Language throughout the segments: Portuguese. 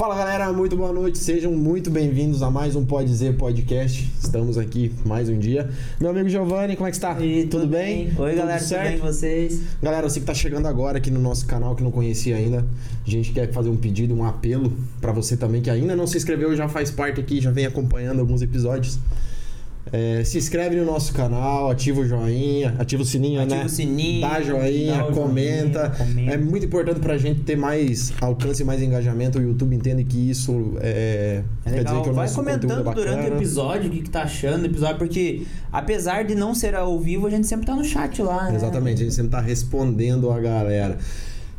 Fala galera, muito boa noite, sejam muito bem-vindos a mais um Pode Dizer Podcast. Estamos aqui mais um dia. Meu amigo Giovanni, como é que está? E, tudo, bem? Oi tudo galera, certo? tudo bem com vocês? Galera, você que está chegando agora aqui no nosso canal, que não conhecia ainda, a gente quer fazer um pedido, um apelo para você também que ainda não se inscreveu, já faz parte aqui, já vem acompanhando alguns episódios. É, se inscreve no nosso canal, ativa o joinha, ativa o sininho, Ativa né? o sininho, dá joinha, dá comenta. joinha, comenta. É muito importante pra gente ter mais alcance e mais engajamento. O YouTube entende que isso é, É quer legal, dizer que o vai comentando é durante o episódio o que, que tá achando do episódio, porque apesar de não ser ao vivo, a gente sempre tá no chat lá, né? Exatamente, a gente sempre tá respondendo a galera.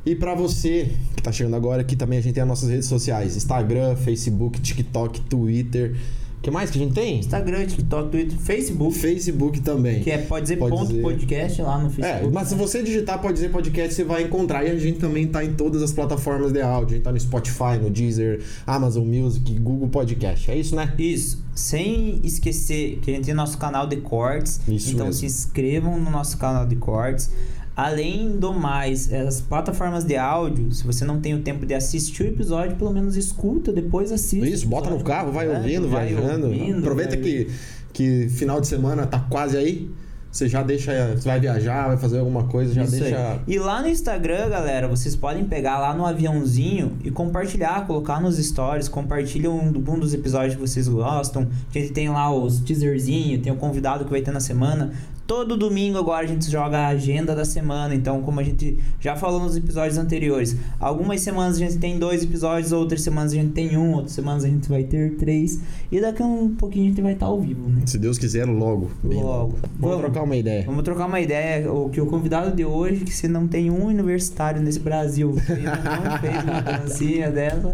E pra você que tá chegando agora, aqui também a gente tem as nossas redes sociais: Instagram, Facebook, TikTok, Twitter. O que mais que a gente tem? Instagram, TikTok, Twitter, Facebook, Facebook também. que é pode dizer Pode ponto dizer. podcast lá no É, Facebook. mas se você digitar Pode Dizer Podcast, você vai encontrar. E a gente também tá em todas as plataformas de áudio. A gente tá no Spotify, no Deezer, Amazon Music, Google Podcast. É isso, né? Isso, sem esquecer que a gente tem nosso canal de cortes. Isso então mesmo. se inscrevam no nosso canal de cortes. Além do mais, as plataformas de áudio, se você não tem o tempo de assistir o episódio, pelo menos escuta, depois assiste. Isso, bota no carro, vai completo, ouvindo, vai viajando. ouvindo, Aproveita vai- que, que final de semana tá quase aí. Você já deixa. Você vai viajar, vai fazer alguma coisa, já Isso aí. deixa. E lá no Instagram, galera, vocês podem pegar lá no aviãozinho e compartilhar, colocar nos stories, compartilham um, um dos episódios que vocês gostam. A gente tem lá os teaserzinhos, tem o convidado que vai ter na semana. Todo domingo agora a gente joga a agenda da semana, então como a gente já falou nos episódios anteriores, algumas semanas a gente tem dois episódios, outras semanas a gente tem um, outras semanas a gente vai ter três, e daqui a um pouquinho a gente vai estar ao vivo, né? Se Deus quiser, logo. bem Logo. Vamos, Vamos. trocar uma ideia. Vamos trocar uma ideia. O que o convidado de hoje, que se não tem um universitário nesse Brasil que não fez uma dancinha dessa.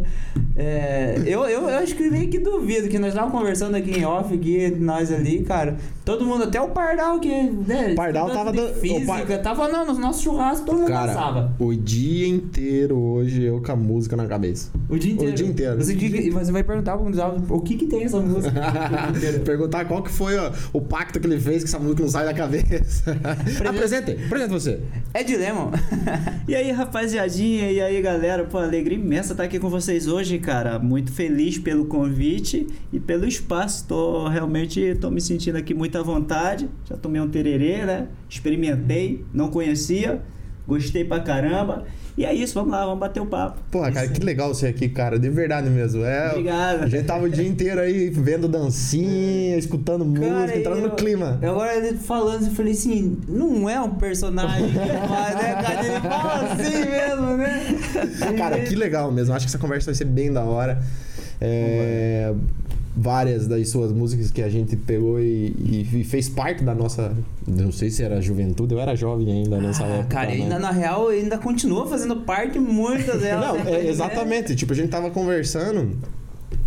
é, eu, eu, eu acho que meio que duvido que nós estávamos conversando aqui em off, aqui, nós ali, cara. Todo mundo, até o Pardal que. Né, Pardal tava de dan- o Física, Par- tava não, no nosso churrasco, todo mundo Cara, dançava. o dia inteiro hoje eu com a música na cabeça. O dia inteiro. dia inteiro. Você, que- você vai perguntar pro convidado o que que tem essa música. o dia inteiro. Perguntar qual que foi ó, o pacto que ele fez que essa música não sai da cabeça. apresente, apresente você. é dilema. E aí, rapaziadinha, e aí, galera? Pô, alegria imensa estar aqui com vocês hoje, cara. Muito feliz pelo convite e pelo espaço. Tô realmente tô me sentindo aqui muito à vontade. Já tomei um tererê, né? Experimentei, não conhecia, gostei pra caramba. E é isso, vamos lá, vamos bater o papo. Porra, cara, que legal você aqui, cara. De verdade mesmo. É, Obrigado. A gente tava o dia inteiro aí vendo dancinha, escutando música, entrando no eu- clima. Agora falando, eu falei assim, não é um personagem que faz, né, cara? Ele fala assim mesmo, né? Cara, que legal mesmo. Acho que essa conversa vai ser bem da hora. É, várias das suas músicas que a gente pegou e, e- e fez parte da nossa. Não sei se era juventude, eu era jovem ainda nessa Ah, época. cara, né? ainda na real ainda continua fazendo parte muitas delas. Não, né? é, exatamente. Tipo, a gente tava conversando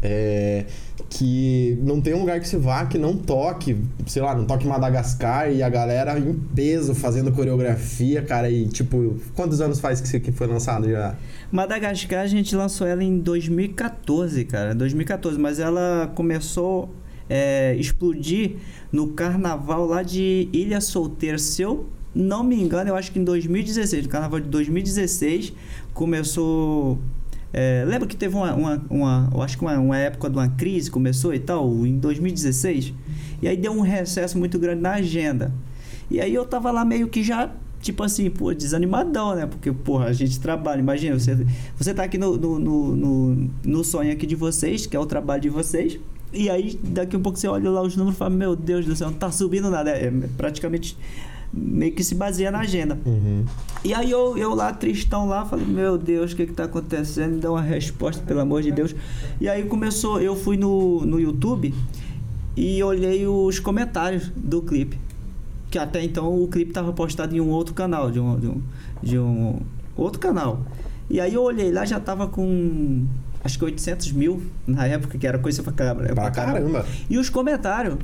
é, que não tem um lugar que você vá que não toque, sei lá, não toque Madagascar e a galera em peso fazendo coreografia, cara. E tipo, quantos anos faz que isso aqui foi lançado já? Madagascar, a gente lançou ela em 2014, cara. 2014, mas ela começou a explodir no carnaval lá de Ilha Solteira. Se eu não me engano, eu acho que em 2016, no carnaval de 2016, começou. É, lembra que teve uma, uma, uma- eu acho que uma, uma época de uma crise começou e tal, em 2016? E aí deu um recesso muito grande na agenda. E aí eu tava lá meio que já, tipo assim, pô, desanimadão, né? Porque, porra, a gente trabalha, imagina, você, você tá aqui no, no, no, no, no sonho aqui de vocês, que é o trabalho de vocês, e aí daqui a pouco você olha lá os números e fala, meu Deus do céu, não tá subindo nada. É praticamente meio que se baseia na agenda. Uhum. E aí eu, eu lá, tristão lá, falei, meu Deus, o que que tá acontecendo? Me dá uma resposta, pelo amor de Deus. E aí começou, eu fui no, no YouTube e olhei os comentários do clipe. Que até então o clipe tava postado em um outro canal, de um, de um, de um outro canal. E aí eu olhei lá, já tava com acho que 800 mil na época, que era coisa pra caramba. Pra caramba. E os comentários.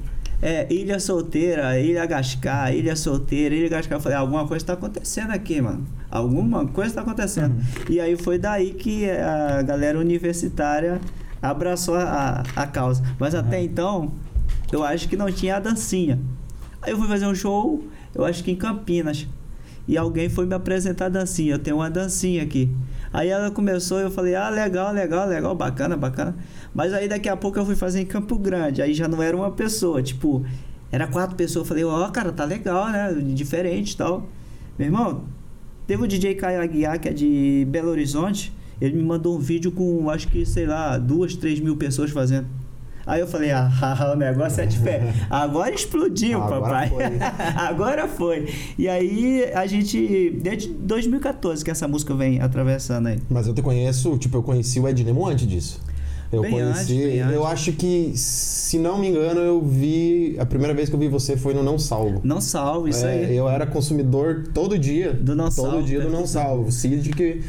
É, ilha solteira, ilha Gascar, ilha solteira, ilha Gascar. Eu falei, alguma coisa tá acontecendo aqui, mano. Alguma coisa tá acontecendo. E aí foi daí que a galera universitária abraçou a, a causa. Mas até então, eu acho que não tinha a dancinha. Aí eu fui fazer um show, eu acho que em Campinas. E alguém foi me apresentar a dancinha. Eu tenho uma dancinha aqui. Aí ela começou, eu falei, ah, legal, legal, legal, bacana, bacana. Mas aí daqui a pouco eu fui fazer em Campo Grande, aí já não era uma pessoa, tipo, era quatro pessoas. Eu falei, ó, cara, tá legal, né? Diferente e tal. Meu irmão, teve o DJ Caio Aguiar, que é de Belo Horizonte, ele me mandou um vídeo com, acho que, sei lá, duas, três mil pessoas fazendo. Aí eu falei, ah, o negócio é diferente. Agora explodiu, Agora papai. foi. Agora foi. E aí a gente, desde 2014 que essa música vem atravessando aí. Mas eu te conheço, tipo, eu conheci o Ed Nemo antes disso. Eu Bem conheci, antes, antes. eu acho que, se não me engano, eu vi, a primeira vez que eu vi você foi no Não Salvo. Não salvo, isso É, aí. Eu era consumidor todo dia. Do Não todo Salvo, dia do? Não Salvo. O Cid que.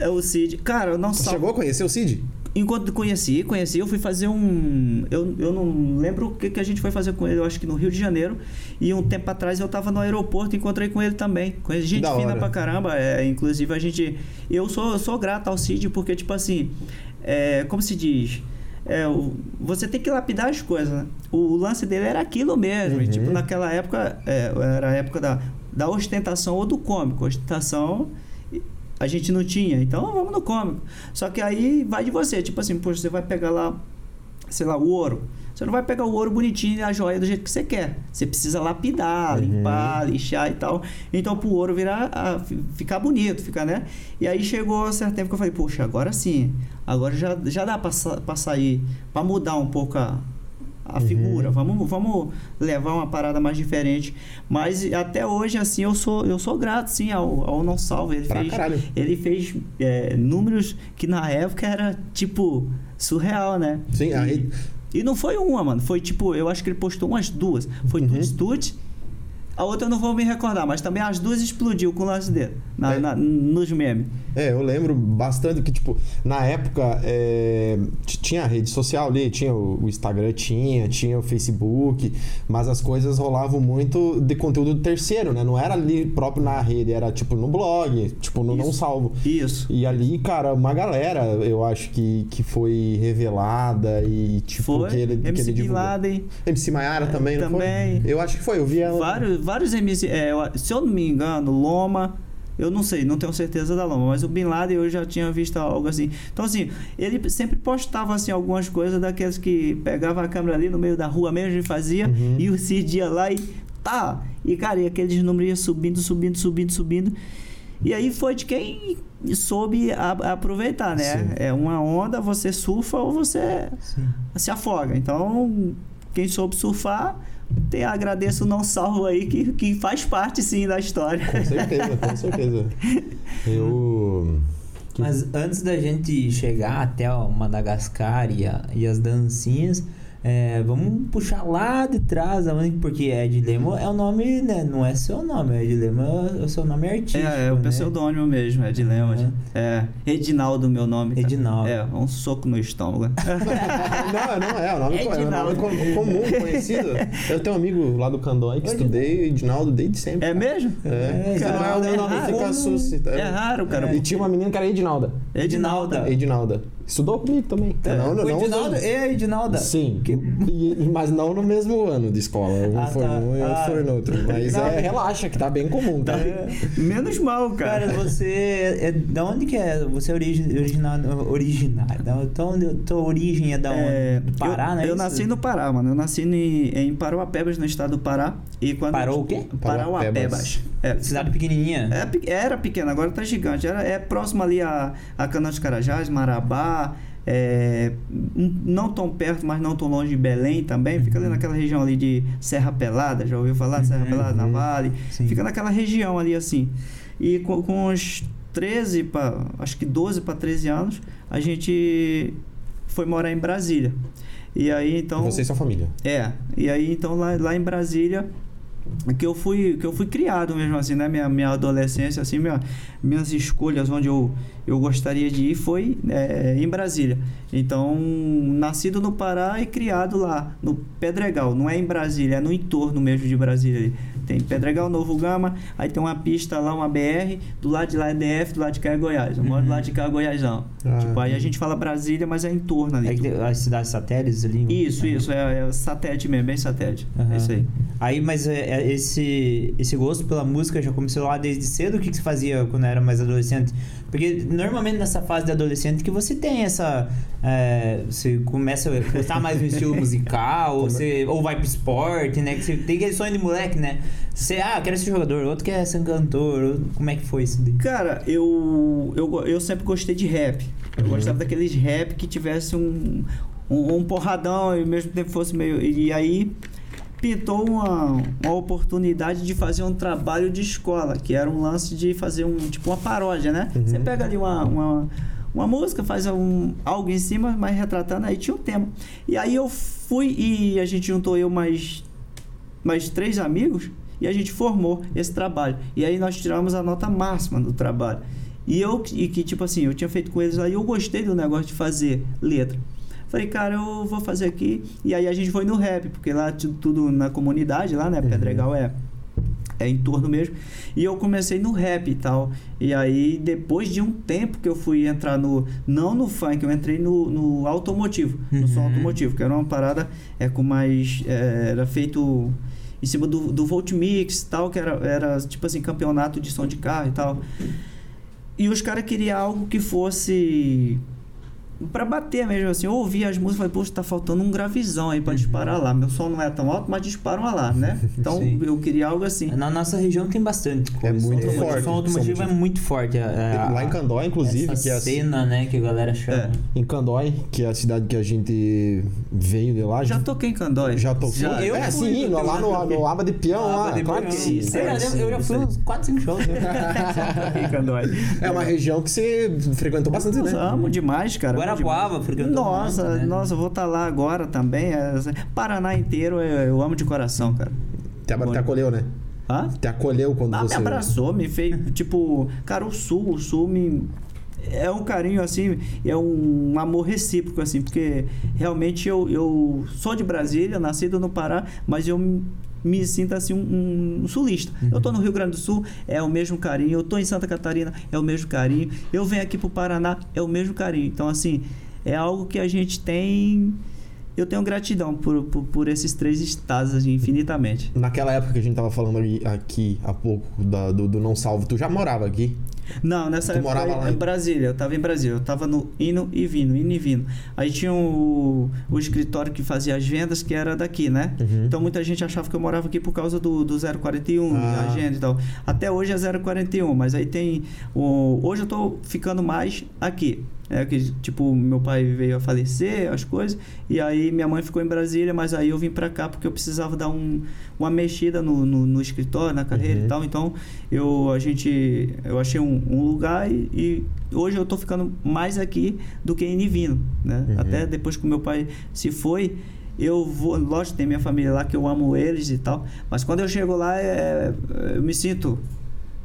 É o Cid. Cara, eu não Você salvo. chegou a conhecer o Cid? Enquanto conheci, conheci, eu fui fazer um. Eu, eu não lembro o que, que a gente foi fazer com ele, eu acho que no Rio de Janeiro. E um tempo atrás eu tava no aeroporto, encontrei com ele também. Conheci gente Da fina hora. pra caramba. É, inclusive a gente. Eu sou, eu sou grato ao Cid, porque, tipo assim. É, como se diz? É, você tem que lapidar as coisas, né? O, lance dele era aquilo mesmo. E, Uhum. tipo, naquela época, é, era a época da, da ostentação ou do cômico. Ostentação a gente não tinha, então vamos no cômico. Só que aí vai de você, tipo assim, poxa, você vai pegar lá, sei lá, o ouro. Você não vai pegar o ouro bonitinho e a joia do jeito que você quer. Você precisa lapidar, Uhum. limpar, lixar e tal. Então, pro ouro virar, a- fi- ficar bonito, ficar, né? E aí chegou um certo tempo que eu falei, poxa, agora sim. Agora já, já dá pra, pra sair, pra mudar um pouco a, a Uhum. figura. Vamos, vamos levar uma parada mais diferente. Mas até hoje, assim, eu sou, eu sou grato, sim, ao, ao Não Salvo. Ele Pra fez, caralho. ele fez é, números que na época era, tipo, surreal, né? Sim, e, aí- e não foi uma, mano. Foi tipo, eu acho que ele postou umas duas. Foi Uhum. Tuts Tuts. A outra eu não vou me recordar, mas também as duas explodiu com o lance dele. Na, É. na- nos memes. É, eu lembro bastante que, tipo, na época é, tinha a rede social ali, tinha o, o Instagram, tinha, tinha o Facebook, mas as coisas rolavam muito de conteúdo terceiro, né? Não era ali próprio na rede, era tipo no blog, tipo no Não Isso. Salvo. Isso. E ali, cara, uma galera, eu acho que, que foi revelada e, tipo, Foi. que ele, que MC ele Bin divulgou. Laden. MC Maiara também, não também. foi? Eu acho que foi, eu vi ela. Vários, vários MC. é, se eu não me engano, Loma. Eu não sei, não tenho certeza da Loma, mas o Bin Laden eu já tinha visto algo assim. Então, assim, ele sempre postava assim, algumas coisas daqueles que pegava a câmera ali no meio da rua mesmo e fazia, Uhum. e o Cid ia lá e tá. E, cara, e aqueles números iam subindo, subindo, subindo, subindo. E aí foi de quem soube a- aproveitar, né? Sim. É uma onda, você surfa ou você se afoga. Então, quem soube surfar, te agradeço o não salvo aí, que, que faz parte sim da história. Com certeza, com certeza. Eu. Mas antes da gente chegar até o Madagascar e, a- e as dancinhas, é, vamos puxar lá de trás, porque Ed Lemo é o nome, né? Não é seu nome, Ed Lemo é o seu nome artístico. É, é o né? pseudônimo mesmo, é de Lemos. É. Edinaldo, meu nome. tá? Edinaldo. É, um soco no estômago. Não, não é, é o nome, É é o nome comum, conhecido. Eu tenho um amigo lá do Candói que estudei Edinaldo desde sempre. É mesmo? É, É, você não é o meu nome, raro. fica suscita. É raro, cara. E tinha uma menina que era Edinalda. Edinalda. Edinalda. Estudou comigo também. Não, não, não. Edinaldo e a Edinalda. Sim, e- mas não no mesmo ano de escola. Um Ah, foi tá. um e outro Ah. foi no outro. Mas Não. é, relaxa, que tá bem comum, tá? Menos mal, cara. Cara, você é da onde que é? Você é origi originado, originário. Da então, tua origem é da onde? É, Do Pará, eu, né? Eu isso? nasci no Pará, mano. Eu nasci em, em Parauapebas, no estado do Pará. E quando Parou o quê? Parauapebas. É, Cidade pequenininha. É era pequena, agora tá gigante. Era, é próximo ali a, a Cana dos Carajás, Marabá, é, não tão perto, mas não tão longe de Belém também. Fica ali naquela região ali de Serra Pelada, já ouviu falar de Serra Uhum, Pelada, na uhum. Vale? Sim. Fica naquela região ali assim. E com, com uns 13 para, acho que 12 para 13 anos, a gente foi morar em Brasília. E aí então. Você e sua família. É, e aí então lá, lá em Brasília que eu fui que eu fui criado mesmo assim, né? Minha, minha adolescência assim, minha, minhas escolhas onde eu, eu gostaria de ir foi é, em Brasília. Então, nascido no Pará e criado lá no Pedregal, não é em Brasília, é no entorno mesmo de Brasília. Tem Pedregal, Novo Gama, aí tem uma pista lá, uma BR, do lado de lá é DF, do lado de cá é Goiás. Eu moro do lado de cá é Goiásão. Ah, tipo, aí a gente fala Brasília, mas é em torno ali. É as cidades satélites ali? Isso, isso, é, é satélite mesmo, bem satélite. Aham. É isso aí. Aí, mas é, é, esse, esse gosto pela música já começou lá desde cedo? O que, que você fazia quando era mais adolescente? Porque normalmente nessa fase de adolescente que você tem essa. é, você começa a gostar mais do estilo musical, ou, você, ou vai pro esporte, né? Que você tem aquele sonho de moleque, né? Você, ah, quero ser jogador, outro quer ser um cantor. Como é que foi isso daí? Cara, eu, eu, eu sempre gostei de rap. Eu Uhum. gostava daqueles rap que tivesse um, um, um porradão e ao mesmo tempo fosse meio. E aí pintou uma, uma oportunidade de fazer um trabalho de escola, que era um lance de fazer um tipo uma paródia, né? Uhum. Você pega ali uma, uma, uma música, faz um, algo em cima, mas retratando, aí tinha um tema. E aí eu fui e a gente juntou eu mais, mais três amigos e a gente formou esse trabalho. E aí nós tiramos a nota máxima do trabalho. E eu, e que tipo assim, eu tinha feito com eles lá e eu gostei do negócio de fazer letra. Falei, cara, eu vou fazer aqui. E aí a gente foi no rap, porque lá tu- tudo na comunidade, lá, né? Pedregal é, é em torno mesmo. E eu comecei no rap e tal. E aí, depois de um tempo que eu fui entrar no. Não no funk, eu entrei no, no automotivo. No som Uhum. automotivo, que era uma parada é, com mais. é, era feito em cima do, do Voltmix e tal, que era, era tipo assim, campeonato de som de carro e tal. E os caras queriam algo que fosse pra bater mesmo, assim. Eu ouvia as músicas e falei, poxa, tá faltando um gravizão aí pra disparar lá. Meu som não é tão alto, mas dispara um alarme, né? Então Sim. eu queria algo assim. Na nossa região tem bastante coisa. muito forte, O som automotivo som é muito forte. é- Lá em Candó, inclusive, essa que é a- cena, né, que a galera chama. É. Em Candói, que é a cidade que a gente veio de lá. Já toquei em Candói. Já tocou? Já. Eu é, fui sim, no lá no, no Aba de Peão, lá. Depois claro sim. É, sim, eu já fui uns 4, 5 shows. né? toquei em Candói. É uma região que você frequentou bastante, né? amo demais, cara. Guarapuava, frequentou Nossa, muito, né? nossa, eu vou estar lá agora também. é, Paraná inteiro eu, eu amo de coração, cara. Te, ab- te acolheu, né? Hã? Te acolheu quando Ah, me você... abraçou, me fez, tipo, cara, o Sul, o Sul me é um carinho assim, é um amor recíproco assim, porque realmente eu, eu sou de Brasília, nascido no Pará, mas eu me- sinto assim um, um sulista. Eu tô no Rio Grande do Sul, é o mesmo carinho. Eu tô em Santa Catarina, é o mesmo carinho. Eu venho aqui pro Paraná, é o mesmo carinho. Então assim, é algo que a gente tem eu tenho gratidão por, por, por esses três estados assim, infinitamente. Naquela época que a gente tava falando aqui há pouco da- do, do Não Salvo, tu já morava aqui? Não, nessa Tu época morava lá em Brasília, eu tava em Brasília, eu tava no Indo e Vindo, Indo e Vindo. Aí tinha o, o escritório que fazia as vendas, que era daqui, né? Uhum. Então muita gente achava que eu morava aqui por causa do, do 041, Ah. da agenda e tal. Até hoje é 041, mas aí tem. O, hoje eu tô ficando mais aqui. É que, tipo, meu pai veio a falecer, as coisas, e aí minha mãe ficou em Brasília, mas aí eu vim pra cá porque eu precisava dar um, uma mexida no, no, no escritório, na carreira Uhum. e tal. Então, eu, a gente, eu achei um, um lugar e, e hoje eu tô ficando mais aqui do que em Nivino, né? Uhum. Até depois que meu pai se foi, eu vou, lógico, tem minha família lá que eu amo eles e tal, mas quando eu chego lá, é, eu me sinto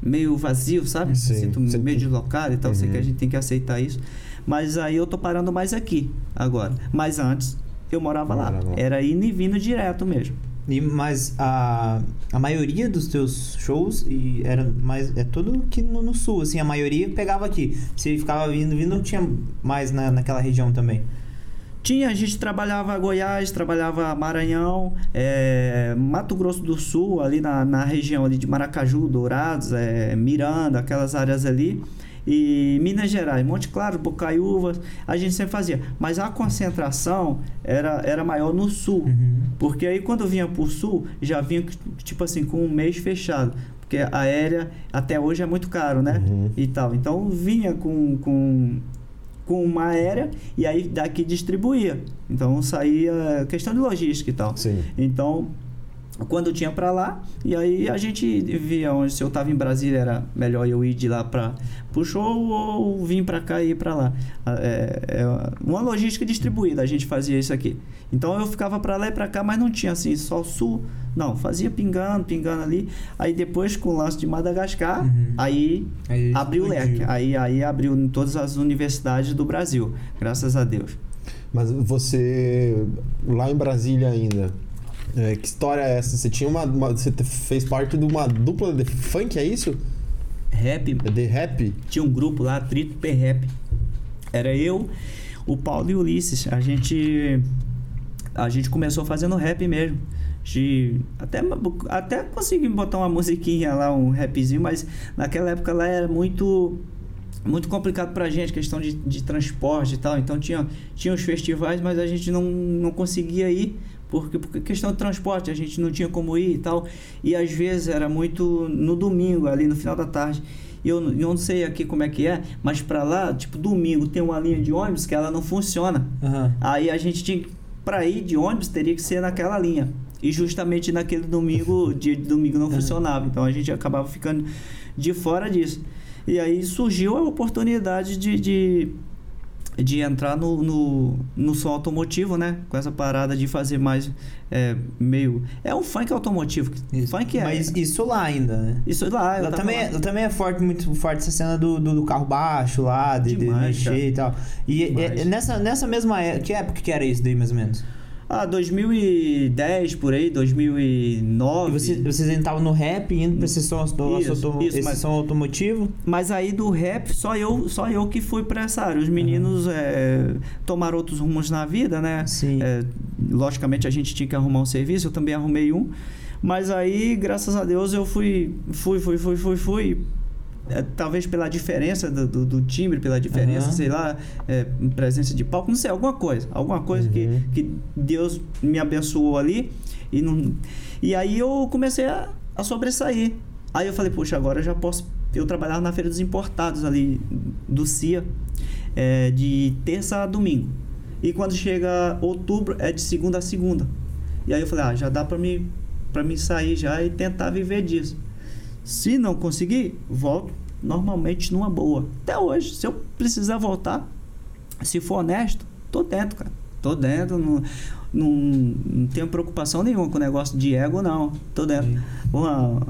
meio vazio, sabe? Sim. Me sinto meio deslocado e tal, sei Uhum. que a gente tem que aceitar isso. Mas aí eu tô parando mais aqui agora. Mas antes eu morava lá. Era indo e vindo direto mesmo. E, mas a, a maioria dos teus shows e era mais é tudo aqui no, no sul, assim, a maioria pegava aqui. Você ficava vindo, vindo, tinha mais na, naquela região também. Tinha, a gente trabalhava Goiás, trabalhava Maranhão, é, Mato Grosso do Sul, ali na, na região ali de Maracaju, Dourados, é, Miranda, aquelas áreas ali. E Minas Gerais, Monte Claro, Bocaiúva, a gente sempre fazia. Mas a concentração era, era maior no sul. Porque aí quando vinha por sul, já vinha tipo assim, com um mês fechado. Porque a aérea até hoje é muito caro, né? Uhum. E tal. Então vinha com, com, com uma aérea e aí daqui distribuía. Então saía questão de logística e tal. Sim. Então, quando tinha pra lá, e aí a gente via onde se eu tava em Brasília era melhor eu ir de lá para show ou vir pra cá e ir pra lá. É, é uma logística distribuída, a gente fazia isso aqui. Então eu ficava pra lá e pra cá, mas não tinha assim só o sul. Não, fazia pingando, pingando ali. Aí depois com o lance de Madagascar, Uhum. aí Aí abriu o explodiu. leque. Aí, aí abriu em todas as universidades do Brasil, graças a Deus. Mas você, lá em Brasília ainda, É, que história é essa? Você tinha uma, uma- Você fez parte de uma dupla de funk, é isso? Rap, De rap? tinha um grupo lá, Trito P-Rap. Era eu, o Paulo e o Ulisses. A gente a gente começou fazendo rap mesmo. De, até até consegui botar uma musiquinha lá, um rapzinho, mas naquela época lá era muito muito complicado pra gente, questão de, de transporte e tal. Então tinha, tinha os festivais, mas a gente não, não conseguia ir porque, porque questão de transporte, a gente não tinha como ir e tal. E às vezes era muito no domingo, ali no final da tarde. E eu, eu não sei aqui como é que é, mas pra lá, tipo, domingo tem uma linha de ônibus que ela não funciona. Aham. Aí a gente tinha que, pra ir de ônibus, teria que ser naquela linha. E justamente naquele domingo, dia de domingo não funcionava. Então a gente acabava ficando de fora disso. E aí surgiu a oportunidade de, de, de entrar no, no, no som automotivo, né? Com essa parada de fazer mais é, meio. É um funk automotivo. Isso. Funk é. Mas isso lá ainda, né? Isso lá, tava também, lá. é- lá também é forte, muito forte essa cena do, do, do carro baixo lá, de, de Demais, mexer cara. e tal. E Demais. é- nessa, nessa mesma época, que época que era isso daí, mais ou menos? Ah, 2010 por aí, 2009. E você, vocês ainda estavam no rap, indo pra esse som, do- Isso, auto- isso, esse mas- som automotivo? Mas aí do rap, só eu, só eu que fui pra essa área. Os meninos é, tomaram outros rumos na vida, né? Sim. É, logicamente a gente tinha que arrumar um serviço, eu também arrumei um. Mas aí, graças a Deus, eu fui, fui, fui, fui, fui, fui. É, talvez pela diferença do, do, do timbre, pela diferença, Aham. sei lá, é, presença de palco, não sei, alguma coisa. Alguma coisa que, Uhum. que Deus me abençoou ali. E, não, e aí eu comecei a, a sobressair. Aí eu falei, poxa, agora eu já posso. Eu trabalhava na Feira dos Importados ali do CIA, é, de terça a domingo. E quando chega outubro, é de segunda a segunda. E aí eu falei, ah, já dá pra mim, pra mim sair já e tentar viver disso. Se não conseguir, volto normalmente numa boa. Até hoje, se eu precisar voltar, se for honesto, tô dentro, cara. Tô dentro, não, não, não tenho preocupação nenhuma com o negócio de ego, não. Tô dentro. Uma,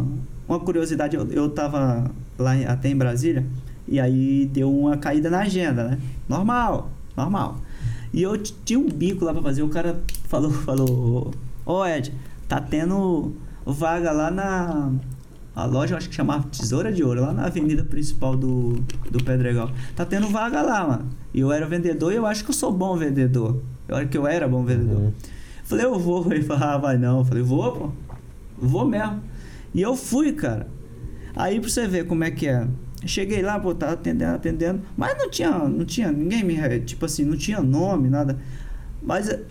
uma curiosidade, eu, eu tava lá em- até em Brasília, e aí deu uma caída na agenda, né? Normal, normal. E eu tinha um bico lá pra fazer, o cara falou, falou, ô Ed, tá tendo vaga lá na a loja, eu acho que chamava Tesoura de Ouro, lá na avenida principal do, do Pedregal. Tá tendo vaga lá, mano. E eu era vendedor e eu acho que eu sou bom vendedor. Eu acho que eu era bom vendedor. Uhum. Falei, eu vou. Ele falou, ah, vai não. Eu falei, vou, pô. Vou mesmo. E eu fui, cara. Aí pra você ver como é que é. Cheguei lá, pô, tava atendendo, atendendo. Mas não tinha, não tinha ninguém me. Tipo assim, não tinha nome, nada. Mas eh,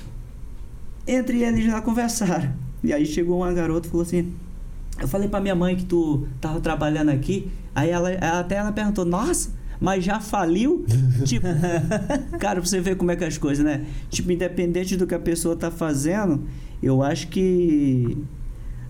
entre eles já conversaram. E aí chegou uma garota e falou assim. Eu falei pra minha mãe que tu tava trabalhando aqui. Aí ela, ela- até ela perguntou, nossa, mas já faliu? tipo, cara, pra você ver como é que é as coisas, né? Tipo, independente do que a pessoa tá fazendo, eu acho que.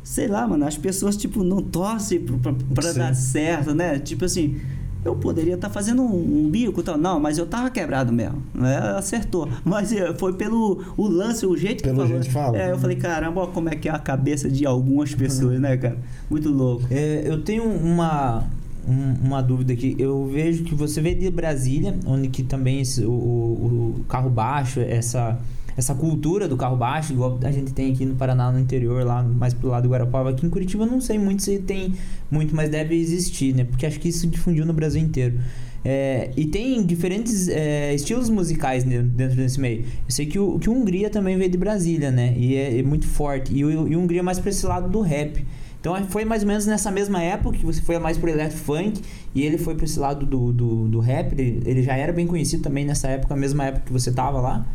Sei lá, mano, as pessoas, tipo, não torcem pra, pra, dar certo, né? Tipo assim, eu poderia estar fazendo um, um bico tal. Não, mas eu tava quebrado mesmo. né? Ela acertou. Mas eh, foi pelo o lance, o jeito Pelo que falou. jeito que fala. É, eu falei, caramba, ó como é que é a cabeça de algumas pessoas, né, cara? Muito louco. É, eu tenho uma, um- uma dúvida aqui. Eu vejo que você veio de Brasília, onde que também esse- o, o- o carro baixo, essa, essa cultura do carro baixo, igual a gente tem aqui no Paraná, no interior, lá mais pro lado do Guarapava. Aqui em Curitiba não sei muito se tem muito, mas deve existir, né? Porque acho que isso difundiu no Brasil inteiro. É, e tem diferentes é, estilos musicais dentro desse meio. Eu sei que o, que Hungria também veio de Brasília, né? E é, é muito forte. E o, Hungria é mais pra esse lado do rap. Então foi mais ou menos nessa mesma época que você foi mais pro electro funk e ele foi pra esse lado do, do, do rap. Ele, ele já era bem conhecido também nessa época, mesma época que você tava lá.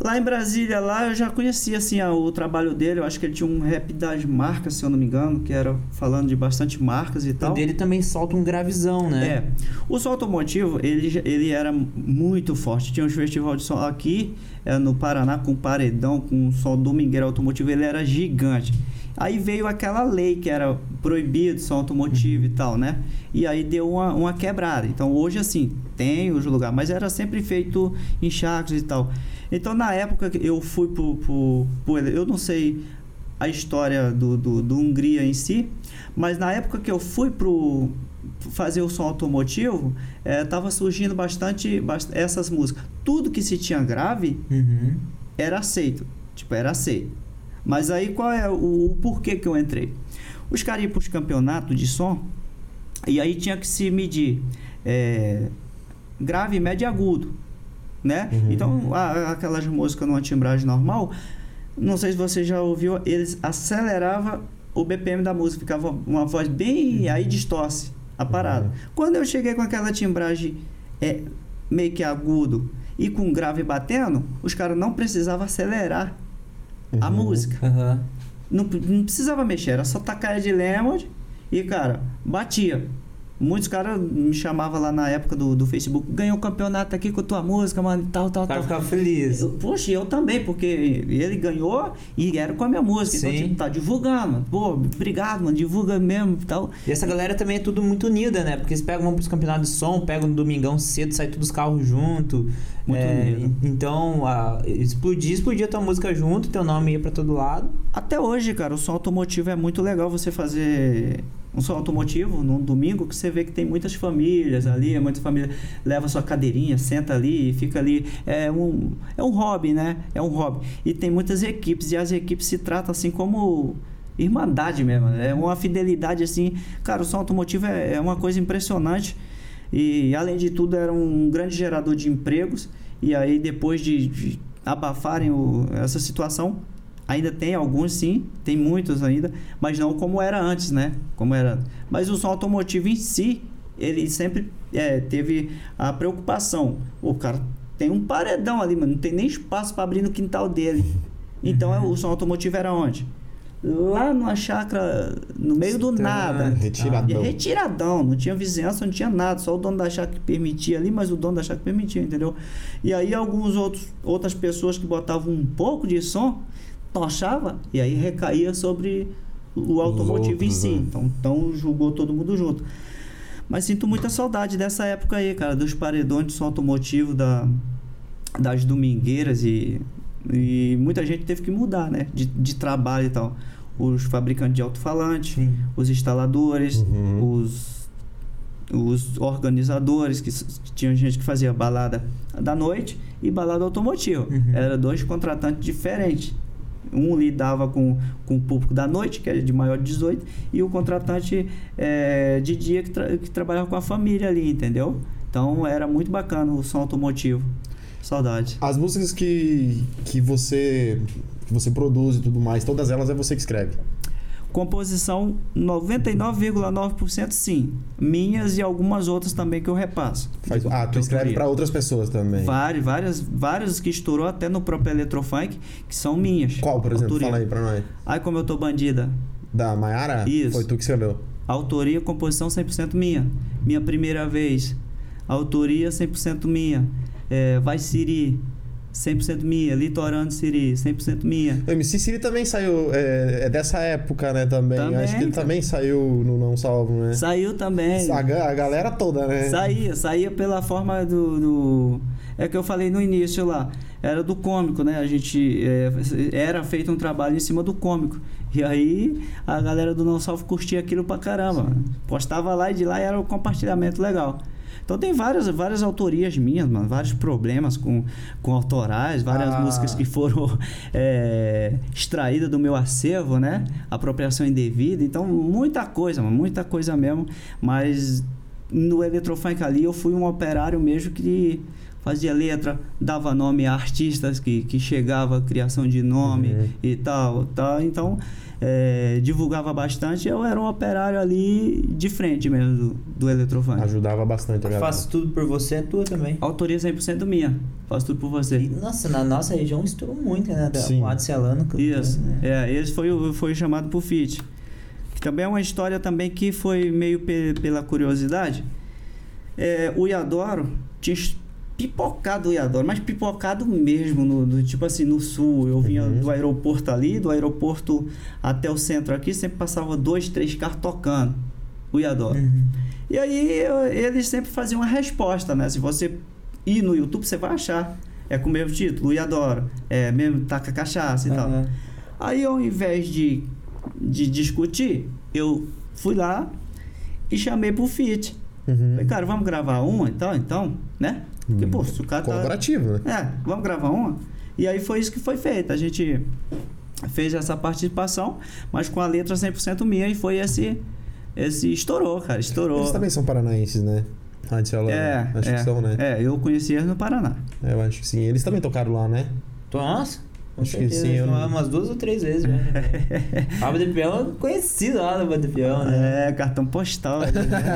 Lá em Brasília, lá eu já conhecia assim o trabalho dele. Eu acho que ele tinha um rap das marcas, se eu não me engano, que era falando de bastante marcas e O tal. dele também solta um gravizão, né? É. O som automotivo, ele, ele era muito forte. Tinha uns festivais de som aqui é, no Paraná com paredão, com som domingueiro automotivo, ele era gigante. Aí veio aquela lei que era proibido som automotivo e tal, né? E aí deu uma, uma quebrada. Então hoje, assim, tem os lugares, mas era sempre feito em chácaras e tal. Então na época que eu fui pro, pro, pro- Eu não sei a história do, do, do Hungria em si, mas na época que eu fui pro fazer o som automotivo, eh, tava surgindo bastante, bast- essas músicas. Tudo que se tinha grave Uhum. era aceito. Tipo, era aceito. Mas aí qual é o, o porquê que eu entrei? Os caras iam para os campeonatos de som e aí tinha que se medir é, grave, médio e agudo, né? Uhum. Então, a- aquelas músicas numa timbragem normal, não sei se você já ouviu, eles aceleravam o BPM da música, ficava uma voz bem. aí distorce a parada. Uhum. Quando eu cheguei com aquela timbragem é, meio que agudo e com grave batendo, os caras não precisavam acelerar a Uhum. música. Aham. Não, não precisava mexer, era só tacar de Lemon e, cara, batia. Muitos caras me chamavam lá na época do, do Facebook, ganhou o campeonato aqui com a tua música, mano, e tal, tal, O cara tal. feliz. Poxa, eu também, porque ele ganhou e era com a minha música. Sim. Então, tipo, tá divulgando. Pô, obrigado, mano, divulga mesmo e tal. E essa galera também é tudo muito unida, né? Porque eles pegam, vão pros campeonatos de som, pegam no domingão cedo, sai todos os carros junto. Muito É, unido. Então, a, explodir, explodir a tua música junto, teu nome ia pra todo lado. Até hoje, cara, o som automotivo é muito legal você fazer um som automotivo num domingo que você vê que tem muitas famílias ali, muitas famílias leva sua cadeirinha, senta ali e fica ali. É um, é um hobby, né? É um hobby. E tem muitas equipes e as equipes se tratam assim como irmandade mesmo. É uma fidelidade assim. Cara, o som automotivo é, é uma coisa impressionante. E além de tudo, era um grande gerador de empregos. E aí, depois de, de abafarem o- essa situação, ainda tem alguns sim, tem muitos ainda, mas não como era antes, né? Como era. Mas o som automotivo em si, ele sempre é, teve a preocupação. O cara tem um paredão ali, mano, não tem nem espaço para abrir no quintal dele. Então o som automotivo era onde? Lá numa chácara, no meio do Distante. nada. Retiradão. E retiradão, não tinha vizinhança, não tinha nada, só o dono da chácara que permitia ali, mas o dono da chácara permitia, entendeu? E aí alguns outros outras pessoas que botavam um pouco de som, tochava e aí recaía sobre o automotivo em si. né? Então, então julgou todo mundo junto. Mas sinto muita saudade dessa época aí, cara, dos paredões de som automotivo, da, das domingueiras e, e muita gente teve que mudar, né? De, de trabalho e tal. Os fabricantes de alto-falante, os instaladores, Uhum. os, os organizadores, que, que tinha gente que fazia balada da noite e balada automotiva. Uhum. Era dois contratantes diferentes. Um lidava com, com o público da noite, que era de maior de 18, e o contratante eh, de dia que, tra- que trabalhava com a família ali, entendeu? Então era muito bacana o som automotivo. Saudade. As músicas que, que você que você produz e tudo mais, todas elas é você que escreve. Composição 99,9% sim. Minhas e algumas outras também que eu repasso. Faz, ah, tu De escreve pra outras pessoas também. Várias, várias, várias que estourou até no próprio Eletrofunk, que são minhas. Qual, por exemplo? Autoria. Fala aí pra nós. Ai, como eu tô bandida. Da Mayara? Isso. Foi tu que escreveu. Autoria, composição 100% minha. Minha primeira vez. Autoria 100% minha. É, Vai Siri, 100% minha. Litorando Siri, 100% minha. O MC Siri também saiu, é, é dessa época, né, também. Também, Acho que ele também saiu no Não Salvo, né? Saiu também. A, a galera toda, né? Saía, saía pela forma do, do- É que eu falei no início lá. Era do cômico, né? A gente. é, era feito um trabalho em cima do cômico. E aí a galera do Não Salvo curtia aquilo pra caramba. Postava lá e de lá era um compartilhamento legal. Então tem várias, várias autorias minhas, mano, vários problemas com, com autorais, várias Ah. músicas que foram é, extraídas do meu acervo, né? Apropriação indevida. Então, muita coisa, mano, muita coisa mesmo. Mas no Eletrofunk ali eu fui um operário mesmo que fazia letra, dava nome a artistas que, que chegava criação de nome Uhum. e tal, tal. Então, é, divulgava bastante. Eu era um operário ali de frente mesmo do, do Eletrofunk. Ajudava bastante a galera. Faço tudo por você, é tua também. Autoria 100% minha. Faço tudo por E, você. nossa, na nossa região estourou muito, né? Da, Sim. o Adson Celano cantando, Isso. né? É, esse foi, foi chamado por feat. Que também é uma história também que foi meio pe- pela curiosidade. É, o Iadoro tinha pipocado o Iadoro, mas pipocado mesmo, no, do- tipo assim, no sul. Eu vinha Uhum. do aeroporto ali, do aeroporto até o centro aqui, sempre passava dois, três carros tocando o Iadoro. Uhum. E aí eu- eles sempre faziam uma resposta, né? Se você ir no YouTube, você vai achar. É com o mesmo título, o Iadoro. É mesmo, taca cachaça e tal. Aham. Aí ao invés de, de discutir, eu fui lá e chamei pro fit. Uhum. Falei, cara, vamos gravar uma então, então, né? Porque, pô, se o cara tá. Colaborativo, né? É, vamos gravar uma. E aí foi isso que foi feito. A gente fez essa participação, mas com a letra 100% minha e foi esse esse estourou, cara, estourou. Eles também são paranaenses, né? Radicela, É, acho é, que são, né? É, eu conheci eles no Paraná. É, eu acho que sim. Eles também tocaram lá, né? Nossa, com Acho que certeza. sim, eu não- Umas duas ou três vezes já. Fábio de Peão é conhecido lá do Banda de Peão, né? É, cartão postal.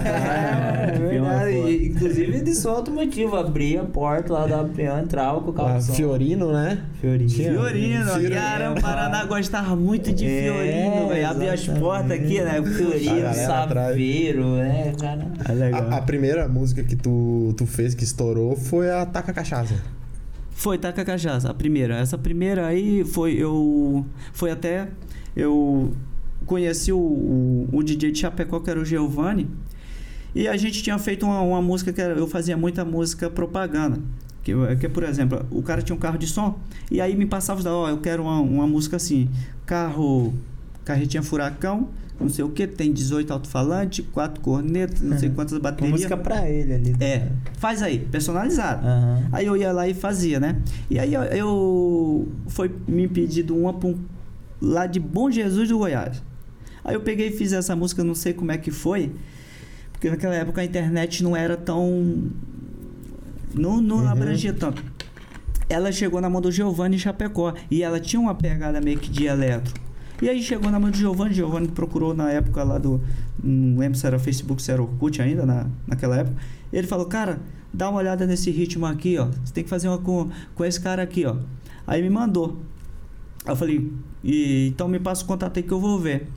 É, é verdade. E, Inclusive de som automotivo, abria a porta lá da Peão, entrava com o carro Ah, de som. Fiorino, né? Fiorinho. Tinha- Fiorino, Fiorino. cara, o Paraná gostava muito de É, Fiorino, velho. Abria as portas aqui, né? Fiorino. Saveiro, né, cara? É legal. A, a primeira música que tu, tu fez que estourou foi a Taca Cachaça. Foi Taca Cachaça, a primeira. Essa primeira aí foi eu. Foi até. Eu conheci o, o, o DJ de Chapecó, que era o Giovanni. E a gente tinha feito uma, uma música que era, eu fazia muita música propaganda. Que, que, por exemplo, o cara tinha um carro de som e aí me passava os da, ó, eu quero uma, uma música assim, carro, carretinha furacão, não sei o que, tem 18 alto-falante, 4 cornetas, não sei quantas Com baterias. música pra ele ali. É, faz aí, personalizado. Aham. Aí eu ia lá e fazia, né? E aí eu, eu foi me pedido uma pra um- lá de Bom Jesus do Goiás. Aí eu peguei e fiz essa música, não sei como é que foi, porque naquela época a internet não era tão não, não Uhum. abrangia tanto. Ela chegou na mão do Giovanni Chapecó e ela tinha uma pegada meio que de eletro. E aí chegou na mão do Giovanni, Giovanni procurou na época lá do. Não lembro se era Facebook, se era Orkut ainda, na, naquela época. Ele falou, cara, dá uma olhada nesse ritmo aqui, ó. Você tem que fazer uma com, com esse cara aqui, ó. Aí me mandou. Aí eu falei, e, então me passa o contato aí que eu vou ver.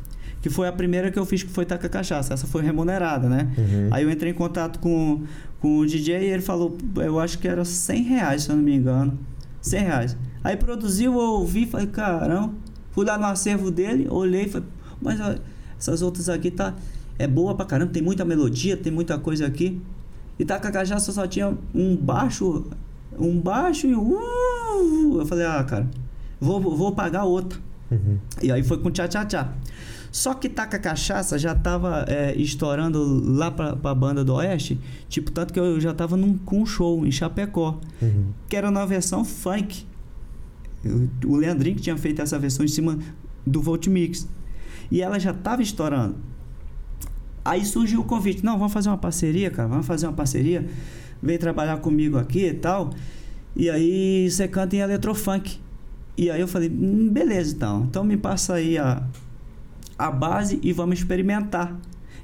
Que foi a primeira que eu fiz, que foi Taca Cachaça. Essa foi remunerada, né? Uhum. Aí eu entrei em contato com, com o DJ e ele falou, eu acho que era 100 reais, se eu não me engano. 100 reais. Aí produziu, eu ouvi, falei, caramba. Fui lá no acervo dele, olhei, falei, mas ó, essas outras aqui tá é boa pra caramba, tem muita melodia, tem muita coisa aqui. E Taca Cachaça só tinha um baixo, um baixo e um... uh. Eu falei, ah, cara, vou, vou pagar outra. Uhum. E aí foi com tchá tchá tchá. Só que Taca Cachaça já tava é, estourando lá pra, pra banda do Oeste, tipo, tanto que eu já tava num, com um show em Chapecó, Uhum. que era na versão funk. O Leandrinho que tinha feito essa versão em cima do Volt Mix. E ela já tava estourando. Aí surgiu o convite, não, vamos fazer uma parceria, cara, vamos fazer uma parceria. Vem trabalhar comigo aqui e tal. E aí você canta em eletrofunk. E aí eu falei, hum, beleza então. Então me passa aí a, a base e vamos experimentar.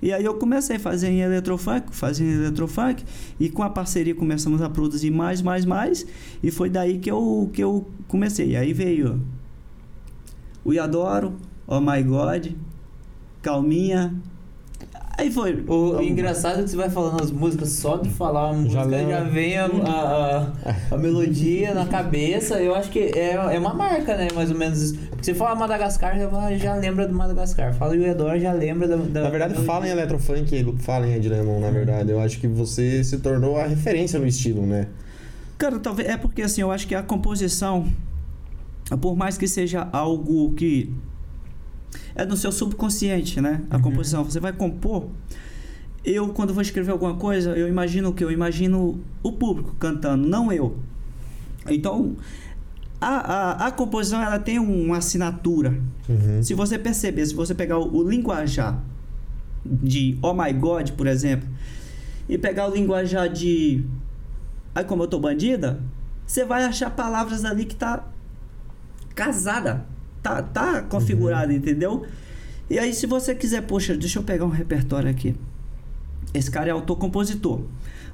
E aí eu comecei a fazer em eletrofunk, fazer em eletrofunk, e com a parceria começamos a produzir mais, mais, mais, e foi daí que eu, que eu comecei. Aí veio o Iadoro, Oh My God, Calminha. Aí foi. O engraçado é que você vai falando as músicas, só de falar uma Já música já, lembra. vem a, a, a- a melodia na cabeça. Eu acho que é, é uma marca, né? Mais ou menos isso. Porque você fala Madagascar, já, vai- já lembra do Madagascar. Fala o Edor, já lembra da. da Na verdade, da fala em eletrofunk, fala em Ed Lemon, na verdade. Eu acho que você se tornou a referência no estilo, né? Cara, talvez. É porque assim, eu acho que a composição, por mais que seja algo que é no seu subconsciente, né? A Uhum. composição. Você vai compor. Eu, quando vou escrever alguma coisa, eu imagino o que? Eu imagino o público cantando, não eu. Então, a, a, a composição ela tem uma assinatura. Uhum. Se você perceber, se você pegar o, o linguajar de Oh My God, por exemplo, e pegar o linguajar de Ai como eu tô bandida, você vai achar palavras ali que tá casada, tá, tá configurada, entendeu? E aí se você quiser, poxa, deixa eu pegar um repertório aqui. Esse cara é autor-compositor.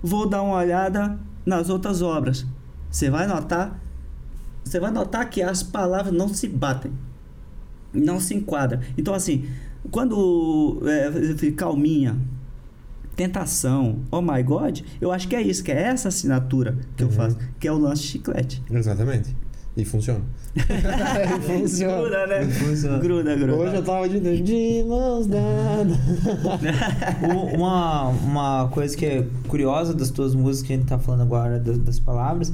Vou dar uma olhada nas outras obras. Você vai notar, você vai notar que as palavras não se batem não se enquadra. Então, assim, quando é, calminha, tentação, oh my god, eu acho que é isso, que é essa assinatura que eu Uhum. faço, que é o lance chiclete. Exatamente. E funciona. funciona. Gruda, né? Funciona. Gruda, gruda. Hoje eu tava de, de mãos dadas. Uma, uma coisa que é curiosa das tuas músicas que a gente tá falando agora, das, das palavras,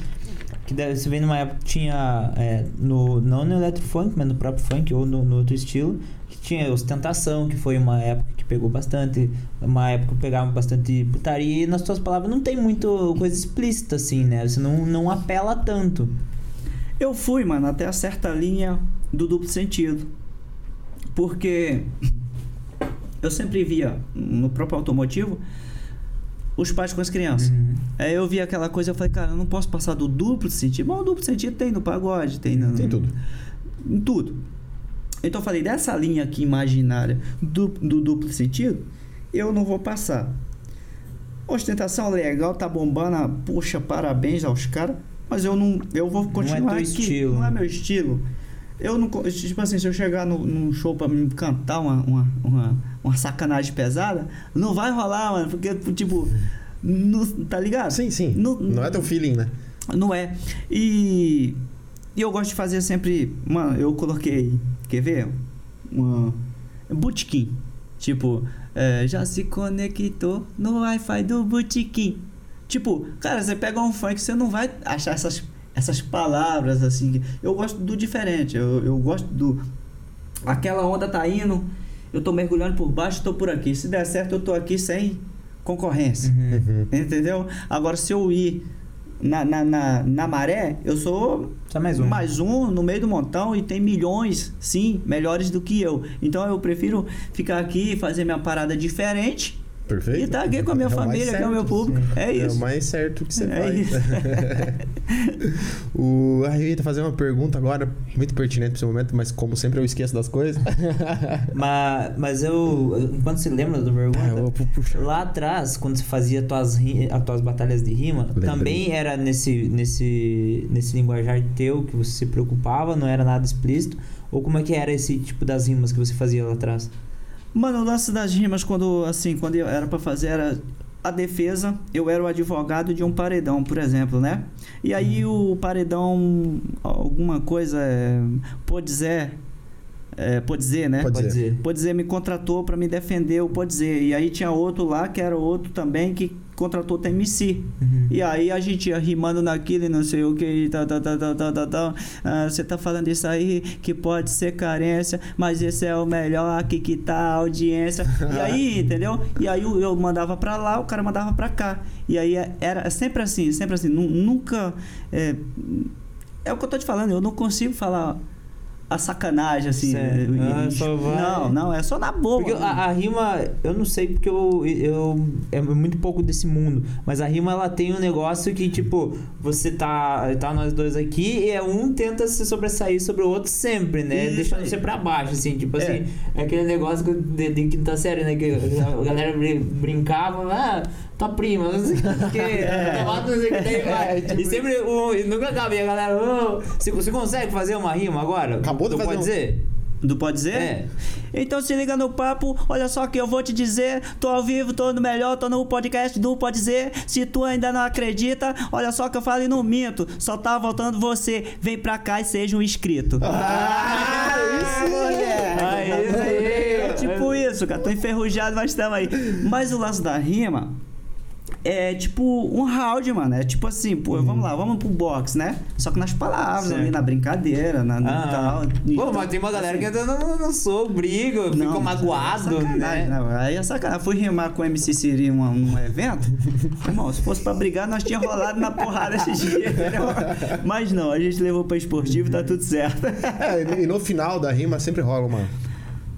que deve, você vem numa época que tinha, é, no, não no eletrofunk, mas no próprio funk ou no, no outro estilo, que tinha ostentação, que foi uma época que pegou bastante, uma época que pegava bastante putaria, e nas tuas palavras não tem muito coisa explícita assim, né? Você não, não apela tanto. Eu fui, mano, até a certa linha do duplo sentido. Porque eu sempre via no próprio automotivo os pais com as crianças. Uhum. Aí eu vi aquela coisa, eu falei, cara, eu não posso passar do duplo sentido. Mas o duplo sentido tem no pagode, tem no, Tem tudo. em tudo. Então eu falei, dessa linha aqui imaginária do, do duplo sentido, eu não vou passar. Ostentação legal, tá bombando, puxa, parabéns aos caras, mas eu não, eu vou é continuar teu aqui, estilo, não é meu estilo. Eu não, tipo assim, se eu chegar no, num show pra me cantar uma, uma, uma, uma sacanagem pesada, não vai rolar, mano, porque, tipo, não, tá ligado? Sim, sim. Não- Não é teu feeling, né? Não é. E, e eu gosto de fazer sempre. Mano, eu coloquei. Quer ver? Uma. Botequim. Tipo, é, já se conectou no Wi-Fi do botequim. Tipo, cara, você pega um funk, você não vai achar essas, essas palavras assim. Eu gosto do diferente. Eu, eu gosto do. Aquela onda tá indo, eu tô mergulhando por baixo, tô por aqui. Se der certo, eu tô aqui sem concorrência. Uhum. Entendeu? Agora, se eu ir na, na, na, na maré, eu sou Só mais um. mais um no meio do montão e tem milhões, sim, melhores do que eu. Então eu prefiro ficar aqui e fazer minha parada diferente Perfeito. e tá aqui com a minha É família, que é o meu certo, público. É É o isso. mais certo que você É faz. isso. o, a Rita fazer uma pergunta agora, muito pertinente para esse momento, mas como sempre eu esqueço das coisas. Mas, mas eu. Enquanto você lembra da pergunta. Ah. Lá atrás, quando você fazia tuas, as tuas batalhas de rima, Lembrei. também era nesse, nesse, nesse linguajar teu que você se preocupava, não era nada explícito? Ou como é que era esse tipo das rimas que você fazia lá atrás? Mano, o lance das rimas, quando assim, quando eu era pra fazer, era a defesa, eu era o advogado de um paredão, por exemplo, né? E aí o paredão, alguma coisa, é, pode dizer, é, pode dizer, né? Pode Pode dizer. dizer. Pode dizer me contratou pra me defender o Pode dizer. E aí tinha outro lá que era outro também que contratou o TMC. Uhum. E aí a gente ia rimando naquilo e não sei o que tal, tal, tal, tal, tal, tal, tal. Ah, Você tá falando isso aí que pode ser carência, mas esse é o melhor, aqui que tá a audiência. E aí, entendeu? E aí eu eu mandava pra lá, o cara mandava pra cá. E aí era sempre assim, sempre assim. Nu- Nunca. É, é o que eu tô te falando, eu não consigo falar a sacanagem assim. Certo. Ah, só vai- Não, não, é só na boa. Porque a, a rima, eu não sei porque eu, eu é muito pouco desse mundo, mas a rima ela tem um negócio que tipo, você tá tá nós dois aqui e é um tenta se sobressair sobre o outro sempre, né? Isso Deixando aí. você pra baixo assim, tipo É. assim, é aquele negócio que- de, de quinta série, né, que a galera brin- brincava, ah, tua prima, não sei o que, É. não sei o que, daí vai. É, tipo E sempre o, e nunca acaba, e a galera, "Ô, você, você consegue fazer uma rima agora? Acabou de Não fazer pode um- dizer? Do pode dizer? É. Então se liga no papo, olha só que eu vou te dizer, tô ao vivo, tô no melhor, tô no podcast do Pode Dizer. Se tu ainda não acredita, olha só que eu falo e não minto, só tá voltando você. Vem pra cá e seja um inscrito. Ah, isso, mulher! Ah, isso aí. É tipo isso, cara, tô enferrujado, mas tamo aí. Mas o lance da rima é tipo um round, mano. É tipo assim, pô, vamos lá, vamos pro box, né? Só que nas palavras, Certo. ali na brincadeira, na, no Ah. tal. Pô, Então, mas tem uma galera assim, que entra no, no soco, briga, fica Não, magoado, né? Não, aí é sacanagem. Fui rimar com o MC Siri num, num evento. Irmão, se fosse pra brigar, nós tínhamos rolado na porrada esse dia, entendeu? Mas não, a gente levou pra esportivo e tá tudo certo. É, e no final da rima sempre rola uma,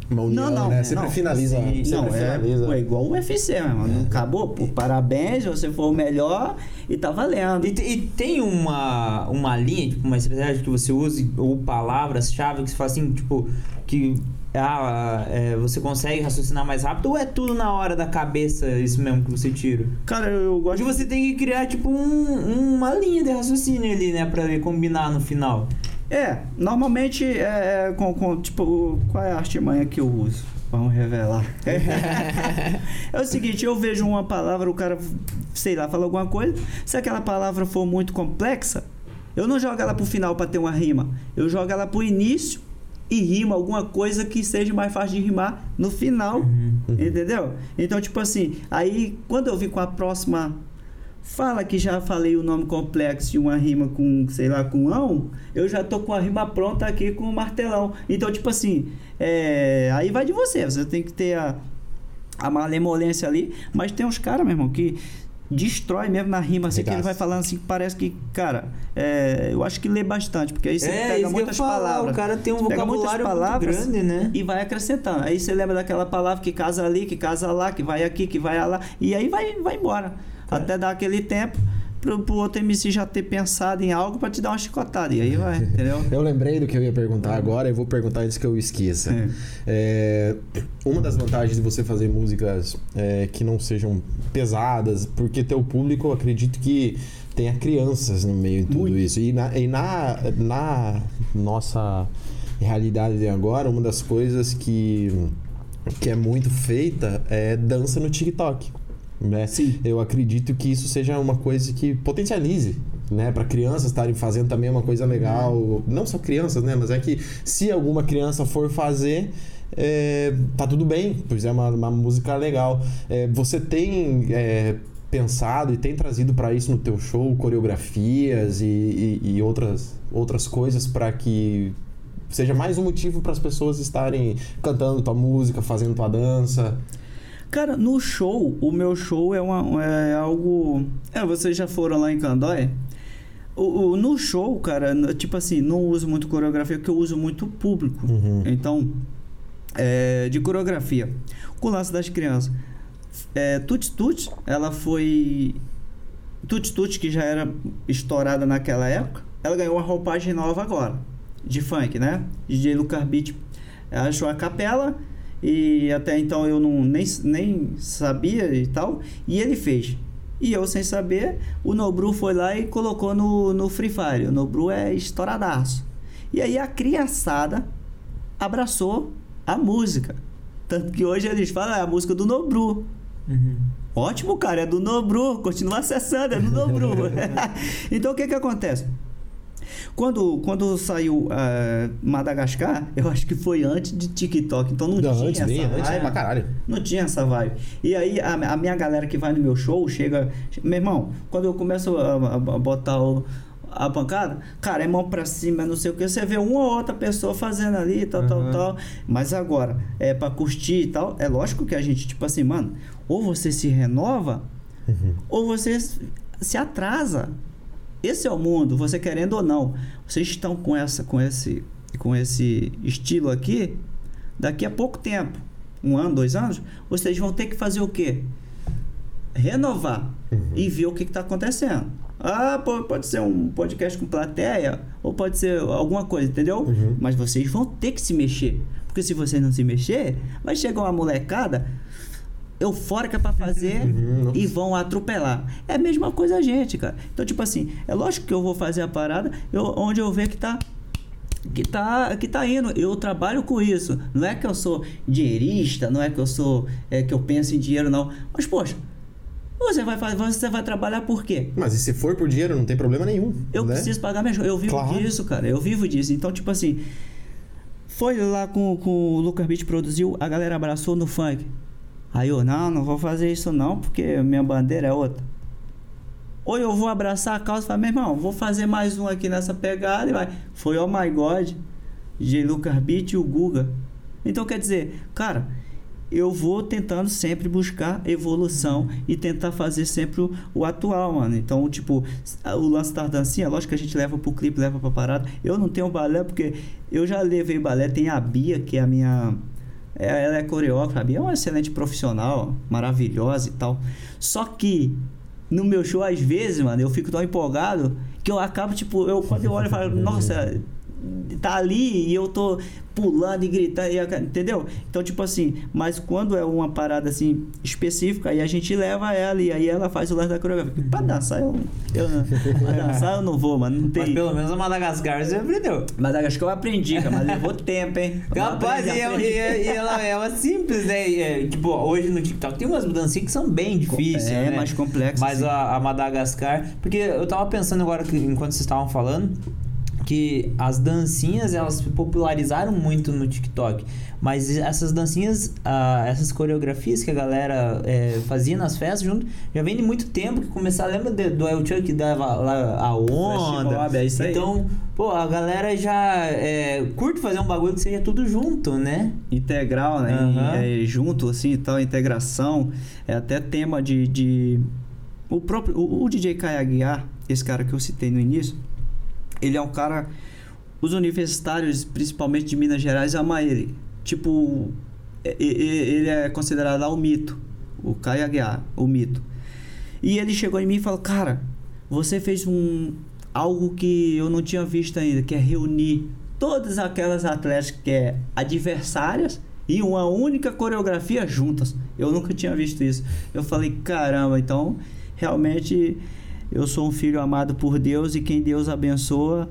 uma união, Não, não, né? Sempre não. finaliza. Sim, sempre não, é, finaliza. pô, é igual o UFC, irmão. Não acabou? Pô, parabéns, você foi o melhor e tá valendo. E, e tem uma, uma linha, tipo, uma estratégia que você use, ou palavras-chave que você fala assim, tipo, que ah, é, você consegue raciocinar mais rápido, ou é tudo na hora da cabeça, isso mesmo que você tira? Cara, eu gosto Hoje você tem que criar, tipo, um- uma linha de raciocínio ali, né, pra combinar no final. É, normalmente é, é com, com, tipo, qual é a artimanha que eu uso? Vamos revelar. é o seguinte, eu vejo uma palavra, o cara, sei lá, fala alguma coisa. Se aquela palavra for muito complexa, eu não jogo ela pro final para ter uma rima. Eu jogo ela pro início e rima alguma coisa que seja mais fácil de rimar no final. Entendeu? Então, tipo assim, aí quando eu vi com a próxima fala que já falei o nome complexo de uma rima com, sei lá, com ão, eu já tô com a rima pronta aqui com o martelão. Então, tipo assim, é, aí vai de você, você tem que ter a, a malemolência ali, mas tem uns caras, meu irmão, que destrói mesmo na rima, assim, que ele vai falando assim, que parece que, cara, é, eu acho que lê bastante, porque aí você é, pega muitas falar, palavras. O cara tem um vocabulário palavras muito grande, né? E vai acrescentando. Aí você lembra daquela palavra que casa ali, que casa lá, que vai aqui, que vai lá. E aí vai, vai embora. Até dar aquele tempo pro, pro outro MC já ter pensado em algo pra te dar uma chicotada. E aí vai, entendeu? Eu lembrei do que eu ia perguntar agora e vou perguntar antes que eu esqueça. É. É, uma das vantagens de você fazer músicas é, que não sejam pesadas, porque teu público, acredito que tenha crianças no meio de tudo isso. E na, e na, na nossa realidade de agora, uma das coisas que, que é muito feita é dança no TikTok. Né? Sim. Eu acredito que isso seja uma coisa que potencialize, né? Para crianças estarem fazendo também é uma coisa legal. Não só crianças, né? Mas é que se alguma criança for fazer, é, tá tudo bem, pois é uma, uma música legal. É, você tem é, pensado e tem trazido para isso no teu show coreografias e, e, e outras, outras coisas para que seja mais um motivo para as pessoas estarem cantando tua música, fazendo tua dança. Cara, no show, o meu show é, uma, é algo. É, vocês já foram lá em Candói? O, o- no show, cara, tipo assim, não uso muito coreografia, porque eu uso muito público. Uhum. Então, é, de coreografia. Com o lance das crianças. É, Tuts, ela foi. Tuts Tuts, que já era estourada naquela época, ela ganhou uma roupagem nova agora, de funk, né? DJ Lucas Beat achou a capela e até então eu não, nem, nem sabia e tal, e ele fez. E eu, sem saber, o Nobru foi lá e colocou no, no Free Fire. O Nobru é estouradaço. E aí a criançada abraçou a música. Tanto que hoje eles falam, é a música do Nobru. Uhum. Ótimo, cara, é do Nobru. Continua acessando, é do Nobru. então o que que acontece? Quando, quando saiu eh, Madagascar, eu acho que foi antes de TikTok, então não, Não, tinha antes, essa bem antes, vibe. pra caralho. Não tinha essa vibe. E aí a, a minha galera que vai no meu show chega. Meu irmão, quando eu começo a, a- a botar o- a pancada, cara, é mão pra cima, não sei o que. Você vê uma ou outra pessoa fazendo ali, tal, tal, Aham. tal. Mas agora, é pra curtir e tal, é lógico que a gente, tipo assim, mano, ou você se renova, Uhum. ou você se atrasa. Esse é o mundo, você querendo ou não. Vocês estão com essa com esse com esse estilo aqui, daqui a pouco tempo, um ano, dois anos, vocês vão ter que fazer o quê? Renovar e ver o que está acontecendo. Ah, pode ser um podcast com plateia, ou pode ser alguma coisa, entendeu? Uhum. Mas vocês vão ter que se mexer. Porque se vocês não se mexer, vai chegar uma molecada eufórica para fazer Uhum. e vão atropelar. É a mesma coisa a gente, cara. Então, tipo assim, é lógico que eu vou fazer a parada eu, onde eu ver que tá que tá que tá indo. Eu trabalho com isso. Não é que eu sou dinheirista, não é que eu sou é que eu penso em dinheiro não. Mas poxa, você vai fazer, você vai trabalhar por quê? Mas e se for por dinheiro, não tem problema nenhum. Eu né? preciso pagar minhas Eu vivo Claro. disso, cara. Eu vivo disso. Então, tipo assim, foi lá com, com o Lucas Beat produziu, a galera abraçou no funk. Aí eu, não, não vou fazer isso não, porque minha bandeira é outra. Ou eu vou abraçar a causa e falar, meu irmão, vou fazer mais um aqui nessa pegada e vai. Foi Oh My God, J. Lucas Beat e o Guga. Então quer dizer, cara, eu vou tentando sempre buscar evolução e tentar fazer sempre o, o atual, mano. Então, tipo, o lance da dancinha, lógico que a gente leva pro clipe, leva pra parada. Eu não tenho balé porque eu já levei balé. Tem a Bia, que é a minha. É- Ela é coreógrafa. A Bia é uma excelente profissional, maravilhosa e tal. Só que no meu show, às vezes, mano, eu fico tão empolgado que eu acabo, tipo, eu quando eu olho eu falo, nossa, tá ali e eu tô pulando e gritando, eu- entendeu? Então, tipo assim, mas quando é uma parada assim específica, aí a gente leva ela e aí ela faz o lance da coreografia. Porque Pra dançar, eu, eu não- pra dançar eu não vou, mano. Não Mas tem. pelo menos a Madagascar você aprendeu. Mas que eu aprendi, cara, mas levou tempo, hein? Eu Capaz, e, é- aprendi. e é- e ela é uma simples, né? E é, tipo, hoje no TikTok tem umas dancinhas que são bem difíceis, É, né? mais complexo. Mas a, a Madagascar... Porque eu tava pensando agora, que, enquanto vocês estavam falando, que as dancinhas, elas se popularizaram muito no TikTok. Mas essas dancinhas, ah, essas coreografias que a galera é, fazia nas festas junto, já vem de muito tempo que começaram... Lembra de- do El Chan que dava lá a onda? Mob, é isso aí. Então, pô, a galera já é, curte fazer um bagulho que seja tudo junto, né? integral, né? E, é, junto, assim, tal, integração. É até tema de, de, o próprio o, o DJ Kai Aguiar, esse cara que eu citei no início, ele é um cara os universitários, principalmente de Minas Gerais, amam ele. Tipo, ele é considerado o mito, o Kai Aguiar, o mito. E ele chegou em mim e falou: "Cara, você fez um algo que eu não tinha visto ainda, que é reunir todas aquelas atletas que é adversárias e uma única coreografia juntas. Eu nunca tinha visto isso. Eu falei: "Caramba, então realmente eu sou um filho amado por Deus e quem Deus abençoa,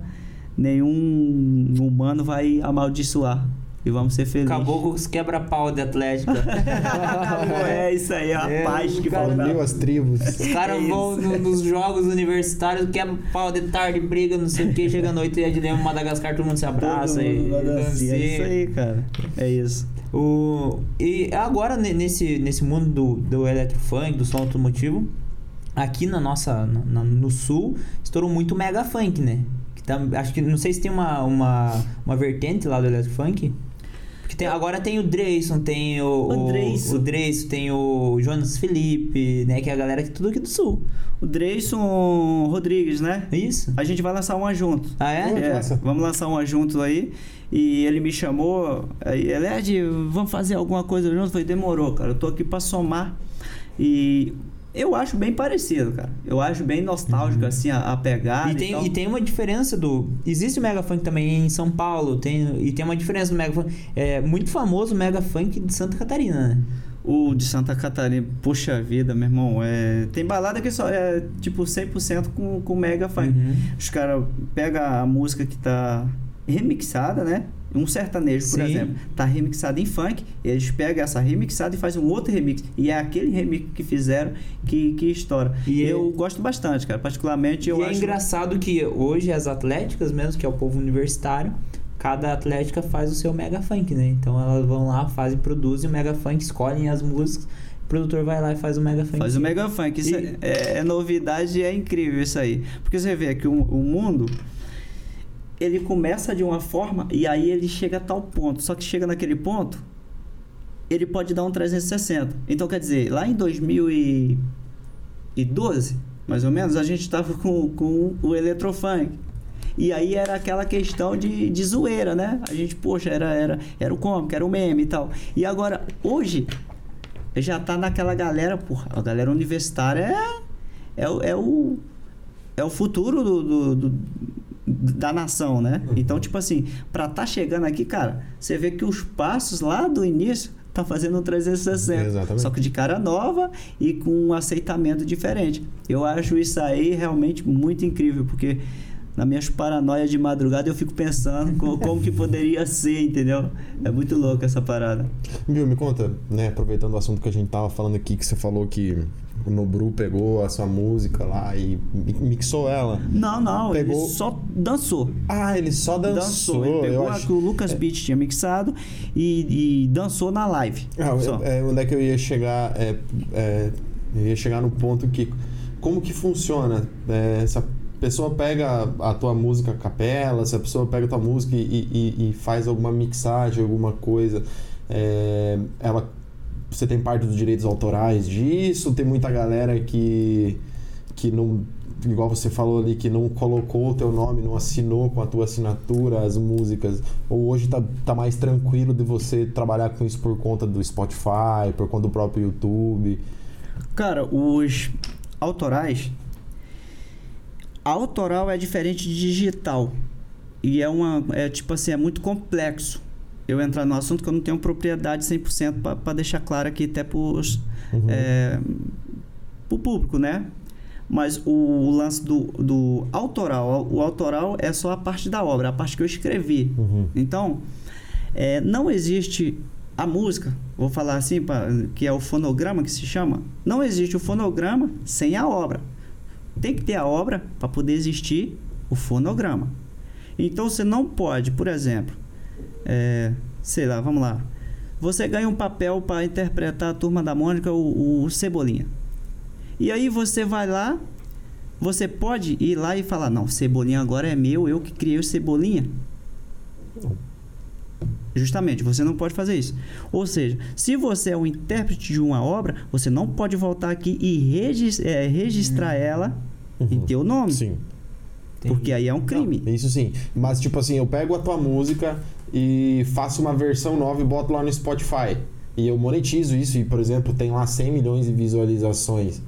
nenhum humano vai amaldiçoar. E vamos ser felizes. Acabou com os quebra-pau de Atlética. é isso aí, a É, paz que cara, faltava. As tribos. Os caras vão no- nos jogos universitários, quebra pau de tarde, briga, não sei o que, chega à noite e é de lembra Madagascar, todo mundo se abraça e mundo assim, dancia. É isso aí, cara. É isso. O, e agora ne- nesse, nesse mundo do, do eletrofunk, do som automotivo, aqui na nossa na- no sul estourou muito o mega funk, né? Que tá, acho que não sei se tem uma, uma, uma vertente lá do eletrofunk. Porque tem, agora tem o Dreyson, tem o, O Dreyson. o Dreyson, tem o Jonas Felipe, né? Que é a galera que tudo aqui do sul. O Dreyson Rodrigues, né? É isso? A gente vai lançar uma junto. Ah, é? É, vamos lançar uma junto aí. E ele me chamou. Aí, ele, Ed, vamos fazer alguma coisa junto? Eu falei, demorou, cara. Eu tô aqui pra somar. E eu acho bem parecido, cara. Eu acho bem nostálgico, assim, a, a pegada. Uhum. E tem, tal. e tem uma diferença do. Existe o Mega Funk também em São Paulo, tem, e tem uma diferença do Mega Funk. É muito famoso o Mega Funk de Santa Catarina, né? O de Santa Catarina, puxa vida, meu irmão. É, tem balada que só é tipo 100% com, com mega funk. Uhum. Os caras pegam a música que tá remixada, né? Um sertanejo, por Sim. exemplo, tá remixado em funk, eles pegam essa remixada e fazem um outro remix. E é aquele remix que fizeram que, que estoura. E eu é- gosto bastante, cara. Particularmente eu e é acho. engraçado que hoje as atléticas mesmo, que é o povo universitário, cada atlética faz o seu Mega Funk, né? Então elas vão lá, fazem, produzem o Mega Funk, escolhem as músicas, o produtor vai lá e faz o Mega Funk. Faz o mega funk. Isso E- é, é novidade e é incrível isso aí. Porque você vê que o, o mundo ele começa de uma forma e aí ele chega a tal ponto. Só que chega naquele ponto, ele pode dar um 360. Então quer dizer, lá em 2012, mais ou menos, a gente estava com, com o eletrofunk. E aí era aquela questão de, de zoeira, né? A gente, poxa, era, era, era o cômico, era o meme e tal. E agora, hoje, já tá naquela galera, porra, a galera universitária é, é, o- é o é o futuro do, do- do- da nação, né? Então, tipo assim, pra tá chegando aqui, cara, você vê que os passos lá do início tá fazendo um 360. Exatamente. Só que de cara nova e com um aceitamento diferente. Eu acho isso aí realmente muito incrível, porque nas minhas paranoias de madrugada eu fico pensando co- como, que poderia ser, entendeu? É muito louco essa parada. Viu, me conta, né, aproveitando o assunto que a gente tava falando aqui, que você falou que o Nobru pegou a sua música lá e mi- mixou ela. Não, não, Pegou- ele só dançou. Ah, ele só dançou. Ele eu pegou a acho... que o Lucas Beat tinha mixado e, e dançou na live. Ah, Só. é, onde é que eu ia chegar? É, é, eu ia chegar no ponto que. Como que funciona? É, se a pessoa pega a tua música a capela, se a pessoa pega a tua música e, e- e faz alguma mixagem, alguma coisa, é, ela. Você tem parte dos direitos autorais disso? Tem muita galera que. que não. Igual você falou ali, que não colocou o teu nome, não assinou com a tua assinatura as músicas. Ou hoje tá, tá mais tranquilo de você trabalhar com isso por conta do Spotify, por conta do próprio YouTube. Cara, os autorais. Autoral é diferente de digital. E é uma. É tipo assim, é muito complexo eu entrar no assunto que eu não tenho propriedade 100% para deixar claro aqui até pros, Uhum. é, pro público, né? Mas o, o lance do, do autoral, o autoral é só a parte da obra, a parte que eu escrevi. Uhum. Então, é, não existe a música, vou falar assim, pra- que é o fonograma que se chama. Não existe o fonograma sem a obra. Tem que ter a obra para poder existir o fonograma. Então você não pode, por exemplo, é, sei lá, vamos lá. Você ganha um papel para interpretar a turma da Mônica, o, o Cebolinha. E aí você vai lá, você pode ir lá e falar: Não, Cebolinha agora é meu, eu que criei o Cebolinha. Justamente, você não pode fazer isso. Ou seja, se você é o intérprete de uma obra, você não pode voltar aqui e regis- é, registrar ela em Uhum. teu nome. Sim. Porque aí é um crime. Não, isso sim. Mas, tipo assim, eu pego a tua música e faço uma versão nova e boto lá no Spotify. E eu monetizo isso e, por exemplo, tem lá 100 milhões de visualizações.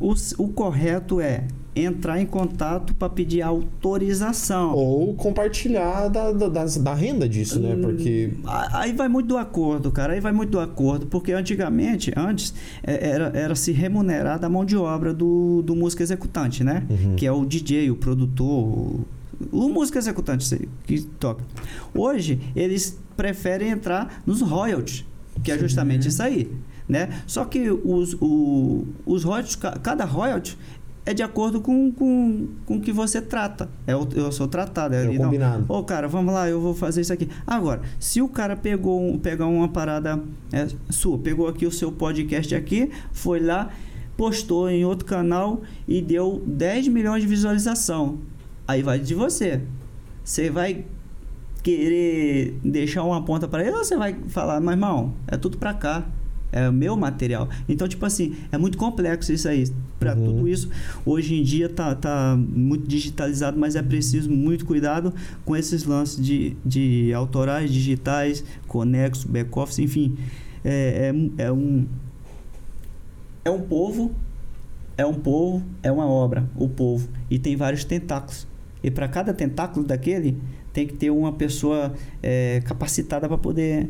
O, o correto é entrar em contato para pedir autorização. Ou compartilhar da, da, das- da renda disso, né? Porque. A- Aí vai muito do acordo, cara. Aí vai muito do acordo. Porque antigamente, antes, é- era, era se remunerar da mão de obra do, do músico executante, né? Uhum. Que é o DJ, o produtor, o, o músico executante que toca. Hoje, eles preferem entrar nos royalties, que é justamente isso aí. Né? Só que os, o, os royalties, ca- cada royalty é de acordo com, com, com o que você trata. É o- eu sou tratado. É, É o combinado. Ô, cara, vamos lá, eu vou fazer isso aqui. Agora, se o cara pegou um, pegar uma parada é, sua, pegou aqui o seu podcast aqui, foi lá, postou em outro canal e deu 10 milhões de visualização. Aí vai de você. Você vai querer deixar uma ponta para ele ou você vai falar, mas irmão, é tudo para cá. É o meu material. Então, tipo assim, é muito complexo isso aí. Para Uhum. tudo isso, hoje em dia tá, tá muito digitalizado, mas é preciso muito cuidado com esses lances de, de autorais digitais, conexo, back-office, enfim. É, é, é um. É um povo, é um povo, é uma obra, o povo. E tem vários tentáculos. E para cada tentáculo daquele, tem que ter uma pessoa é, capacitada para poder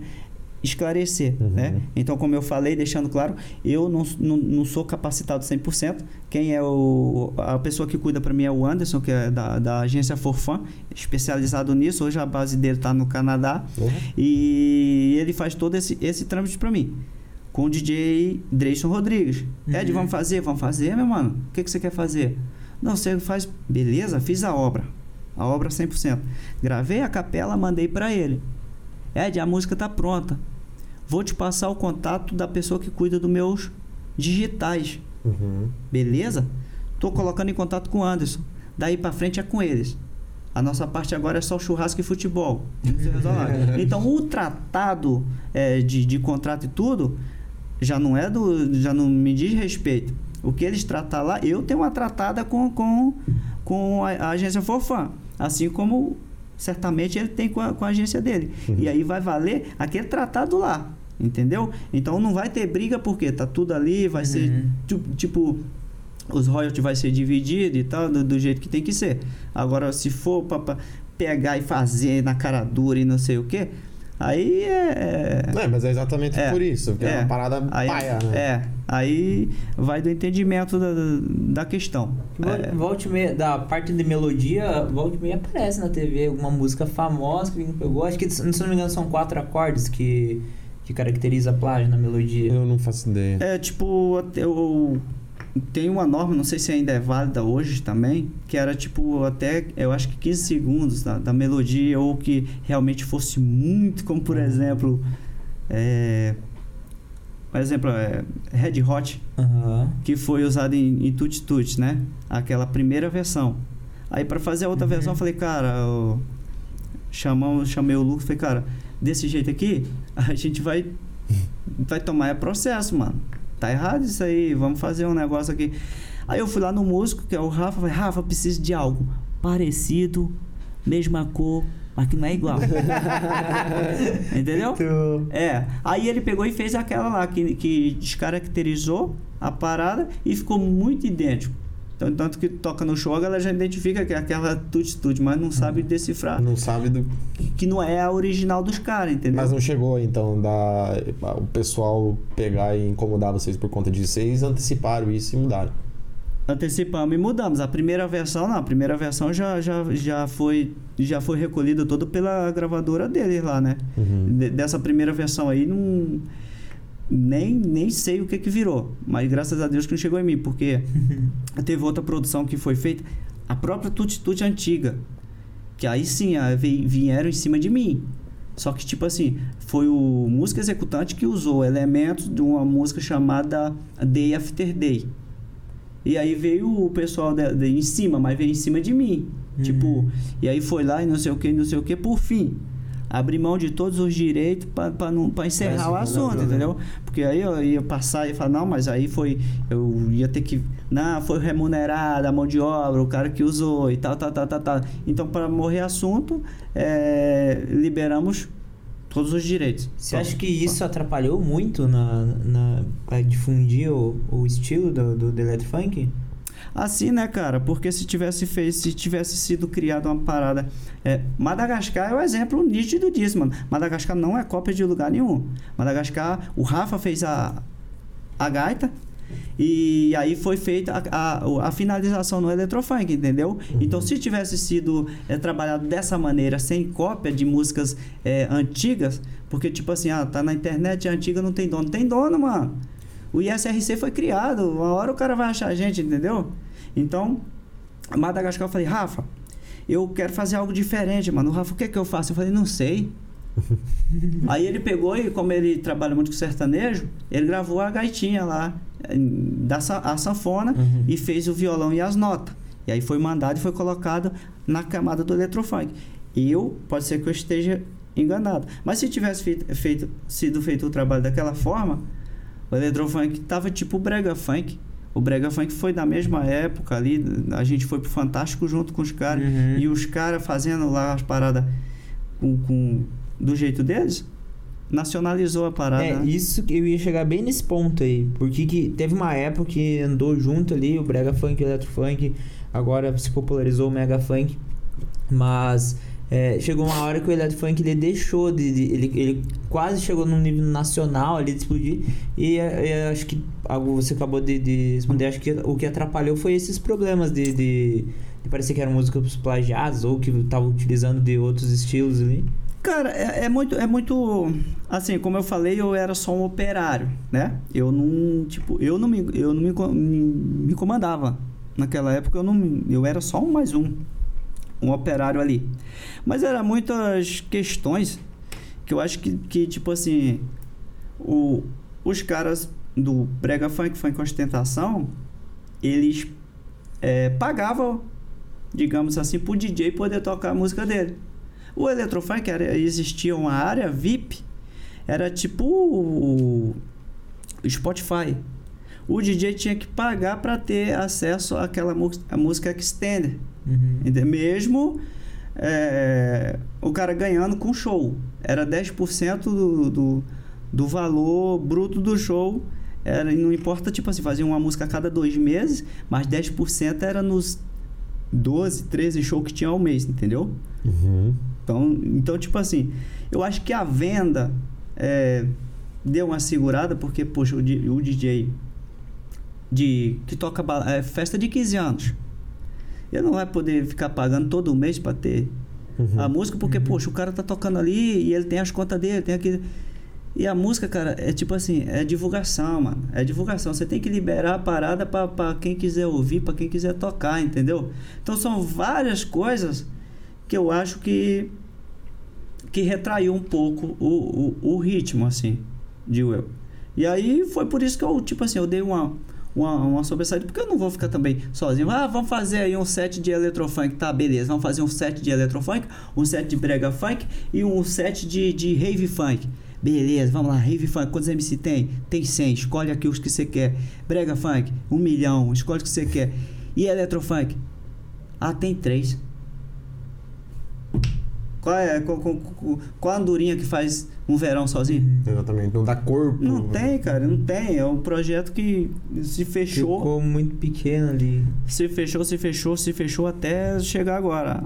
esclarecer, Uhum. né? Então, como eu falei, deixando claro, eu não, não, não sou capacitado 100%. Quem é o, a pessoa que cuida para mim é o Anderson, que é da, da agência Forfan, especializado nisso. Hoje a base dele está no Canadá. Uhum. E ele faz todo esse, esse trâmite para mim. Com o DJ Dreyson Rodrigues. Uhum. Ed, vamos fazer? Vamos fazer, meu mano? O que, que você quer fazer? Não, você faz. Beleza, fiz a obra. A obra 100%. Gravei a capela, mandei para ele. Ed, a música tá pronta. Vou te passar o contato da pessoa que cuida dos meus digitais. Uhum. Beleza? Tô colocando em contato com o Anderson. Daí pra frente é com eles. A nossa parte agora é só churrasco e futebol. Então o tratado é, de, de contrato e tudo já não é do. já não me diz respeito. O que eles tratar lá, eu tenho uma tratada com, com, com a, a agência Forfã. Assim como certamente ele tem com a, com a agência dele. Uhum. E aí vai valer aquele tratado lá. Entendeu? Então não vai ter briga porque tá tudo ali, vai ser Uhum. tu- tipo os royalties vai ser dividido e tal, do, do jeito que tem que ser. Agora, se for para pegar e fazer na cara dura e não sei o que, aí é. É, mas é exatamente É. por isso, porque é, É. uma parada Aí, paia, né? É, aí vai do entendimento da, da questão. É, Volte e meia, da parte de melodia, volte meia aparece na TV alguma música famosa que pegou. Acho que, se não me engano, são quatro acordes que, que caracteriza a plágio na melodia. Eu não faço ideia. É tipo, até eu tem uma norma, não sei se ainda é válida hoje também, que era tipo até, eu acho que 15 segundos da, da melodia, ou que realmente fosse muito, como por exemplo, é, por exemplo, é, Red Hot, Aham. que foi usado em, em Tutti Tutti, né? Aquela primeira versão. Aí para fazer a outra Uhum. versão, eu falei, cara, eu chamamos, chamei o Lucas, falei, cara, desse jeito aqui, a gente vai vai tomar é processo, mano. Tá errado isso aí, vamos fazer um negócio aqui. Aí eu fui lá no músico, que é o Rafa, falei, Rafa, preciso de algo parecido, mesma cor, mas que não é igual. Entendeu? É. Aí ele pegou e fez aquela lá que, que descaracterizou a parada e ficou muito idêntico. Então, tanto que toca no show, a galera já identifica que é aquela tutti-tutti, mas não sabe decifrar. Não sabe do. Que não é a original dos caras, entendeu? Mas não chegou, então, da o pessoal pegar e incomodar vocês por conta disso. Vocês anteciparam isso e mudaram. Antecipamos e mudamos. A primeira versão, não. A primeira versão já, já, já, foi, já foi recolhida toda pela gravadora deles lá, né? Uhum. De- dessa primeira versão aí, não... Nem, nem sei o que que virou. Mas graças a Deus que não chegou em mim, porque teve outra produção que foi feita. A própria Tutti antiga. Que aí sim, a- vi- vieram em cima de mim. Só que, tipo assim, foi o músico executante que usou elementos de uma música chamada Day After Day. E aí veio o pessoal de, de- em cima, mas veio em cima de mim. Uhum. Tipo, e aí foi lá e não sei o que, não sei o que, por fim. Abrir mão de todos os direitos para encerrar o assunto, entendeu? Porque aí eu ia passar e falar, não, mas aí foi. Eu ia ter que. Não, foi remunerada a mão de obra, o cara que usou e tal, tal, tal, tal, tal. Então, para morrer assunto, é, liberamos todos os direitos. Você acha que isso atrapalhou muito na, na, pra difundir o, o estilo do, do, do Electrofunk? Assim, né, cara? Porque se tivesse feito, se tivesse sido criada uma parada. É, Madagascar é o exemplo nítido disso, mano. Madagascar não é cópia de lugar nenhum. Madagascar, o Rafa fez a, a gaita. E aí foi feita a, a, finalização no Eletrofunk, entendeu? Então, se tivesse sido é, trabalhado dessa maneira, sem cópia de músicas é, antigas, porque tipo assim, ah, tá na internet, é antiga, não tem dono. Tem dono, mano. O ISRC foi criado, uma hora o cara vai achar a gente, entendeu? Então, Madagascar, eu falei, Rafa, eu quero fazer algo diferente, mano. Rafa, o que é que eu faço? Eu falei, não sei. Aí ele pegou e, como ele trabalha muito com sertanejo, ele gravou a gaitinha lá, da a sanfona, Uhum. e fez o violão e as notas. E aí foi mandado e foi colocado na camada do eletrofunk. Eu, pode ser que eu esteja enganado. Mas se tivesse feito, feito- sido feito o trabalho daquela forma, o eletrofunk tava tipo o brega funk. O brega funk foi da mesma época ali, a gente foi pro Fantástico junto com os caras. Uhum. E os caras fazendo lá as paradas com, com- do jeito deles, nacionalizou a parada. É, né? isso que eu ia chegar bem nesse ponto aí. Porque que teve uma época que andou junto ali, o Brega Funk e o Electrofunk, agora se popularizou o Mega Funk. Mas é, chegou uma hora que o Electrofunk ele deixou de. de- ele, ele quase chegou num nível nacional ali de explodir. E é, é, acho que algo você acabou de, de responder. Acho que o que atrapalhou foi esses problemas de. de de parecer que eram músicas plagiadas ou que estavam utilizando de outros estilos ali. Cara, é, é muito, é muito. Assim, como eu falei, eu era só um operário, né? Eu não, tipo, eu não me, eu não me, me, me comandava. Naquela época eu não, eu era só um mais um, um operário ali. Mas era muitas questões que eu acho que, que tipo assim, o, os caras do brega funk, funk ostentação, eles é, pagavam, digamos assim, pro DJ poder tocar a música dele. O Eletrofunk era, existia uma área VIP, era tipo o, o Spotify. O DJ tinha que pagar para ter acesso àquela música extender. Uhum. Mesmo é, o cara ganhando com show. Era 10% do, do, do valor bruto do show. Era, não importa, tipo assim, fazia uma música a cada dois meses, mas 10% era nos 12, 13 shows que tinha ao mês, entendeu? Uhum. Então, então tipo assim, eu acho que a venda é, deu uma segurada, porque, poxa, o, o DJ de, que toca é, festa de 15 anos, ele não vai poder ficar pagando todo mês para ter Uhum. a música, porque, poxa, o cara tá tocando ali e ele tem as contas dele, tem aquele. E a música, cara, é tipo assim, é divulgação, mano. É divulgação. Você tem que liberar a parada pra quem quiser ouvir, pra quem quiser tocar, entendeu? Então são várias coisas que eu acho que que retraiu um pouco o, o, o ritmo, assim, digo eu. E aí foi por isso que eu, tipo assim, eu dei uma, uma, uma sobressaída, porque eu não vou ficar também sozinho. Ah, vamos fazer aí um set de eletrofunk, tá, beleza. Vamos fazer um set de eletrofunk, um set de brega funk e um set de, de rave funk. Beleza, vamos lá, rave funk, quantos MC tem? Tem 100, escolhe aqui os que você quer. Brega funk, um milhão, escolhe o que você quer. E eletrofunk? Ah, tem três. Qual é qual, qual, qual- a andorinha que faz um verão sozinho? Exatamente. Não dá corpo. Não tem, cara, não tem. É um projeto que se fechou, Ficou muito pequeno ali. se fechou, se fechou, se fechou até chegar agora.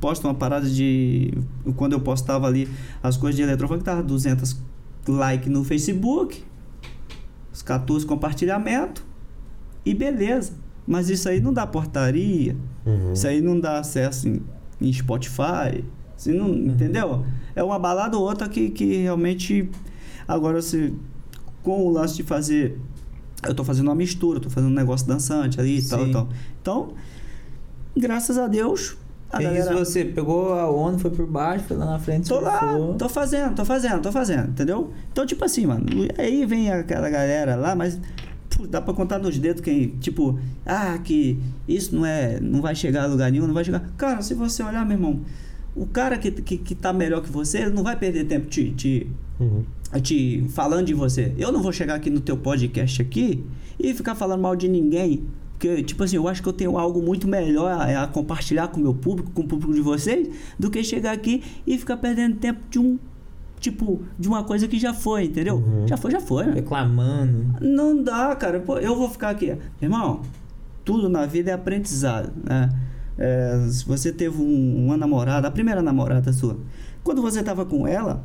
Posto uma parada de. Quando eu postava ali as coisas de eletrofunk, tava 200 likes no Facebook, os 14 compartilhamento e beleza. Mas isso aí não dá portaria, Uhum. isso aí não dá acesso em, em Spotify. Você não, Entendeu? É uma balada ou outra que, que realmente. Agora, se, com o lance de fazer. Eu tô fazendo uma mistura, tô fazendo um negócio dançante ali e tal, Sim. e tal. Então, graças a Deus, a E isso galera. você pegou a onda, foi por baixo, foi lá na frente, Tô lá, surfou. tô fazendo, tô fazendo, tô fazendo, entendeu? Então, tipo assim, mano, aí vem aquela galera lá, mas dá pra contar nos dedos quem, tipo, ah, que isso não é, não vai chegar a lugar nenhum, não vai chegar. Cara, se você olhar, meu irmão, o cara que, que, que tá melhor que você, ele não vai perder tempo te, te, Uhum. te falando de você. Eu não vou chegar aqui no teu podcast aqui e ficar falando mal de ninguém. Porque, tipo assim, eu acho que eu tenho algo muito melhor a, a compartilhar com o meu público, com o público de vocês, do que chegar aqui e ficar perdendo tempo de um. Tipo, de uma coisa que já foi, entendeu? Uhum. Já foi, já foi. né? Reclamando. Não dá, cara. Pô, eu vou ficar aqui. Irmão, tudo na vida é aprendizado, né? É, se você teve um- uma namorada, a primeira namorada sua, quando você tava com ela,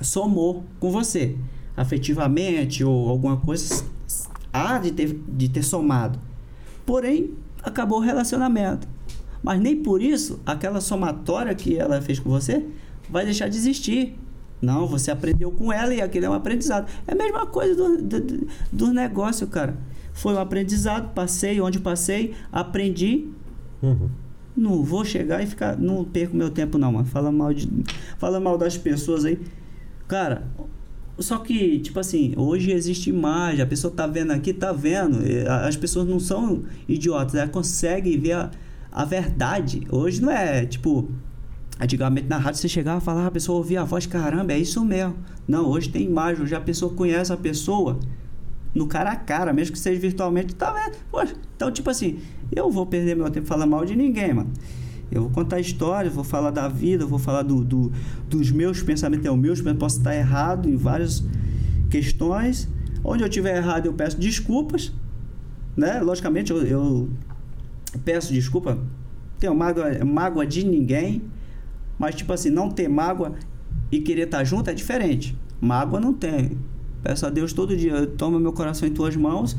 somou com você, afetivamente ou alguma coisa, há de ter, de ter somado. Porém, acabou o relacionamento. Mas nem por isso, aquela somatória que ela fez com você vai deixar de existir. Não, você aprendeu com ela e aquele é um aprendizado. É a mesma coisa do, do, do- negócio, cara. Foi um aprendizado, passei onde passei, aprendi. Uhum. Não vou chegar e ficar. Não perco meu tempo, não, mano. Fala mal, de, fala mal das pessoas aí. Cara, só que, tipo assim, hoje existe imagem, a pessoa tá vendo aqui, tá vendo. As pessoas não são idiotas, elas conseguem ver a, a verdade. Hoje não é, tipo, antigamente na rádio você chegava e falava, a pessoa ouvia a voz, caramba, é isso mesmo. Não, hoje tem imagem, hoje a pessoa conhece a pessoa no cara a cara, mesmo que seja virtualmente, tá vendo? Poxa, então, tipo assim, eu vou perder meu tempo falando mal de ninguém, mano. Eu vou contar histórias, vou falar da vida, vou falar do, do- dos meus pensamentos, é o meu, posso estar errado em várias questões. Onde eu tiver errado, eu peço desculpas, né? Logicamente, eu, eu peço desculpa, tenho mágoa, mágoa de ninguém, mas, tipo assim, não ter mágoa e querer estar junto é diferente. Mágoa não tem. Peço a Deus todo dia, toma meu coração em tuas mãos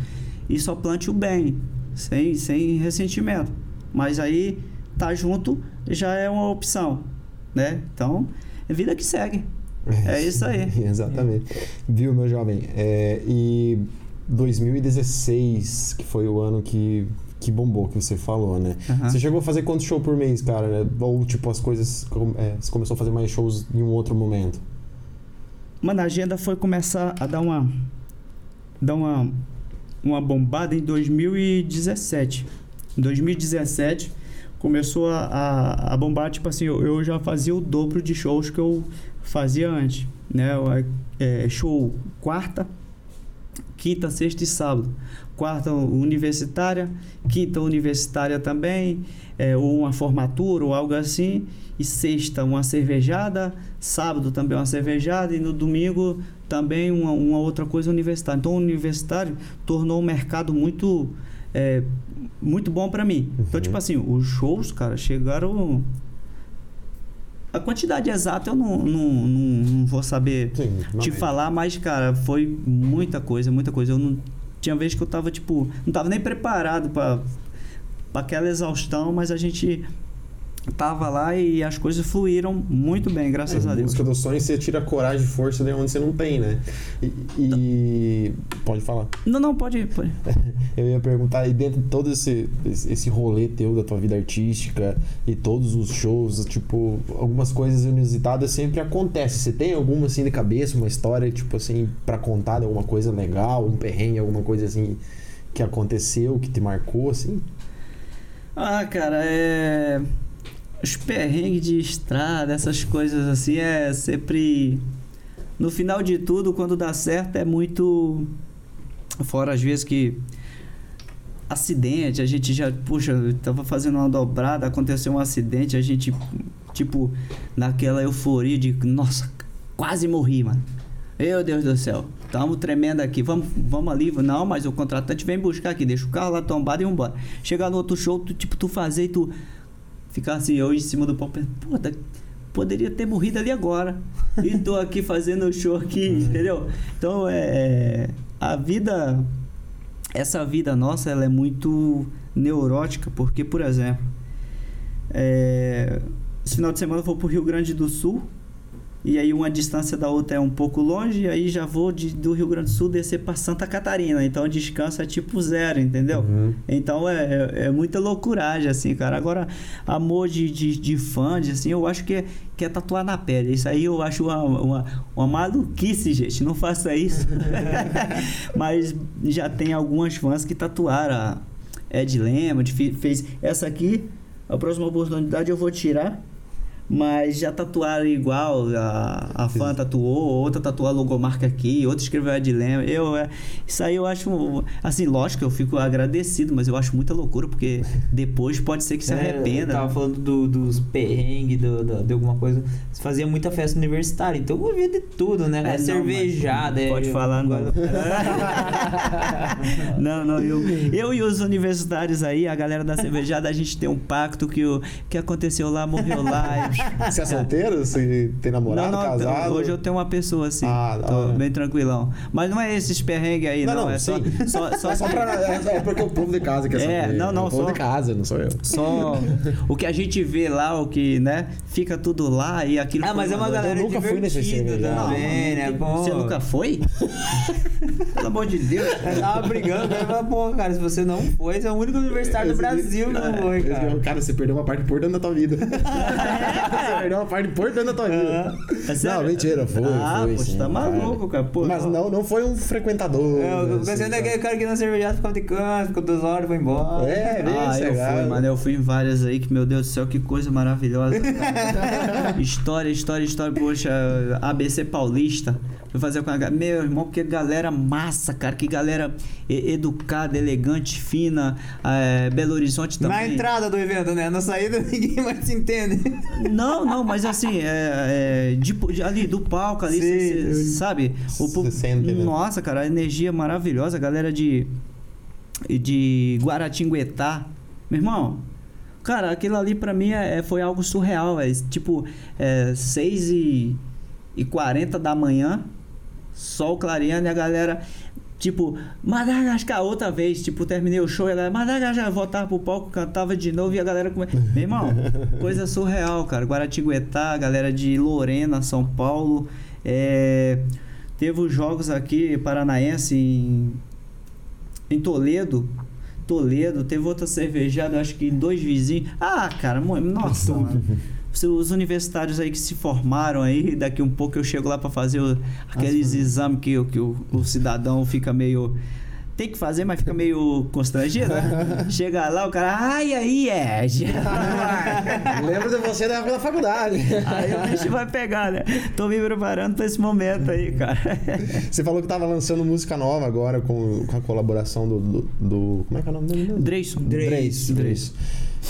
e só plante o bem, sem, sem ressentimento. Mas aí, tá junto já é uma opção, né? Então, é vida que segue. É isso aí. Exatamente. Viu, meu jovem? É, e 2016, que foi o ano que, que bombou, que você falou, né? Aham. Você chegou a fazer quantos shows por mês, cara? Ou, tipo, as coisas... é, você começou a fazer mais shows em um outro momento? Mano, a agenda foi começar a dar uma dar uma uma bombada em 2017. Em 2017 começou a, a, a bombar, tipo assim, eu, eu já fazia o dobro de shows que eu fazia antes, né? Eu, é, show quarta, quinta, sexta e sábado. Quarta universitária, quinta universitária também, é, ou uma formatura ou algo assim. E sexta uma cervejada, sábado também uma cervejada e no domingo também uma, uma outra coisa universitária. Então o universitário tornou um mercado muito é, muito bom para mim. Então Uhum. tipo assim, os shows, cara, chegaram a quantidade exata eu não, não, não, não vou saber Sim, te falar, mas, cara, foi muita coisa, muita coisa. Eu não. Tinha vez que eu tava, tipo, não tava nem preparado pra aquela exaustão, mas a gente tava lá e as coisas fluíram muito bem, graças É, a Deus. música dos sonhos, você tira coragem e força de onde você não tem, né? E... e- Pode falar. Não, não, pode. pode. Eu ia perguntar, e dentro de todo esse, esse esse rolê teu da tua vida artística e todos os shows, tipo, algumas coisas inusitadas sempre acontecem. Você tem alguma assim de cabeça, uma história, tipo assim, pra contar de alguma coisa legal, um perrengue, alguma coisa assim que aconteceu, que te marcou, assim? Ah, cara, é. Os perrengues de estrada, essas coisas assim, é sempre. No final de tudo, quando dá certo, é muito. Fora às vezes que. Acidente, a gente já. Puxa, tava fazendo uma dobrada, aconteceu um acidente, a gente. Tipo, naquela euforia de. Nossa, quase morri, mano. Meu Deus do céu, tamo tremendo aqui. Vamos, vamos ali. Não, mas o contratante vem buscar aqui. Deixa o carro lá tombado e vambora. Chegar no outro show, tu, tipo, tu fazer e tu ficar assim, eu em cima do palco. Pô, tá- poderia ter morrido ali agora. E tô aqui fazendo o show aqui, entendeu? Então, é. A vida. Essa vida nossa, ela é muito neurótica, porque, por exemplo, é, esse final de semana eu vou pro Rio Grande do Sul. E aí uma distância da outra é um pouco longe, e aí já vou de, do Rio Grande do Sul descer para Santa Catarina. Então o descanso é tipo zero, entendeu? Uhum. Então é, é, é muita loucuragem, assim, cara. Agora, amor de, de, de fãs, assim, eu acho que é, que é tatuar na pele. Isso aí eu acho uma, uma, uma maluquice, gente. Não faça isso. Mas já tem algumas fãs que tatuaram. A Ed Lema fe- fez essa aqui. A próxima oportunidade eu vou tirar Mas já tatuaram igual, a, a fã tatuou, outra tatuou a logomarca aqui, outra escreveu a dilema. Eu, é, isso aí eu acho, assim, lógico que eu fico agradecido, mas eu acho muita loucura, porque depois pode ser que se É, arrependa. Eu tava falando do- dos perrengues, do, do- de alguma coisa. Você fazia muita festa universitária, então eu via de tudo, né? É, não, Cervejada. mas pode eu- falar, não. agora- Não, não, eu, eu e os universitários aí, a galera da cervejada, a gente tem um pacto que o que aconteceu lá, morreu lá. Você é solteiro? Você tem namorado, não, não, casado? hoje eu tenho uma pessoa assim, Ah, tô hora. bem tranquilão. Mas não é esses perrengues aí, não, Não, não, é só, sim. só, só, É só pra. É, é porque o povo de casa quer É, saber. não, não, O povo só- de casa, não sou eu. só o que a gente vê lá, o que, né, fica tudo lá e aquilo Ah, mas é uma galera Eu nunca fui nesse divertida cervejado. também, né? Pô. Você nunca foi? Pelo amor de Deus. Eu tava brigando, eu falei, pô, cara, se você não foi, você é o único universitário do Brasil que não foi, cara. Cara, você perdeu uma parte importante da tua vida. Perdeu uma parte importante da tua vida. É sério? Não, mentira, foi. Ah, foi, você sim, tá maluco, cara. Pô, Mas não, não foi um frequentador. É, Eu assim, pensei sabe? naquele cara que na cervejada ficava de canto, ficou duas horas e foi embora. É, bem Ah, eu fui, mano. Eu fui em várias aí que, meu Deus do céu, que coisa maravilhosa. história, história, história. Poxa, ABC Paulista. Fui fazer com a galera. Meu irmão, que galera massa, cara. Que galera educada, elegante, fina. É, Belo Horizonte também. Na entrada do evento, né? Na saída ninguém mais se entende. Não, não, mas assim, é, é, de- de- ali do palco, ali, Sim. cê- cê- sabe? O pu- sente, né? Nossa, cara, a energia maravilhosa, a galera de, de Guaratinguetá. Meu irmão, cara, aquilo ali pra mim é, é- foi algo surreal, é, tipo, é, 6 e, e 40 da manhã, sol clareando e a galera... Tipo, Madagascar, outra vez, tipo, terminei o show e a galera, Madagascar, voltava pro palco, cantava de novo e a galera... Come... Meu irmão, coisa surreal, cara. Guaratinguetá, galera de Lorena, São Paulo. É... Teve os jogos aqui, Paranaense, em, em Toledo. Toledo, teve outra cervejada, acho que dois vizinhos. Ah, cara, nossa, mano. Os universitários aí que se formaram aí, daqui um pouco eu chego lá pra fazer o- aqueles exames que, o- que o, o cidadão fica meio. Tem que fazer, mas fica meio constrangido, né? Chega lá, o cara, ai, aí, Ed. Lembro de você da época da faculdade. aí o bicho vai pegar, né? Tô me preparando pra esse momento aí, cara. Você falou que tava lançando música nova agora com, com a colaboração do, do, do- Como é que é o nome dele? Dreyson. Dreyson. Dreyson.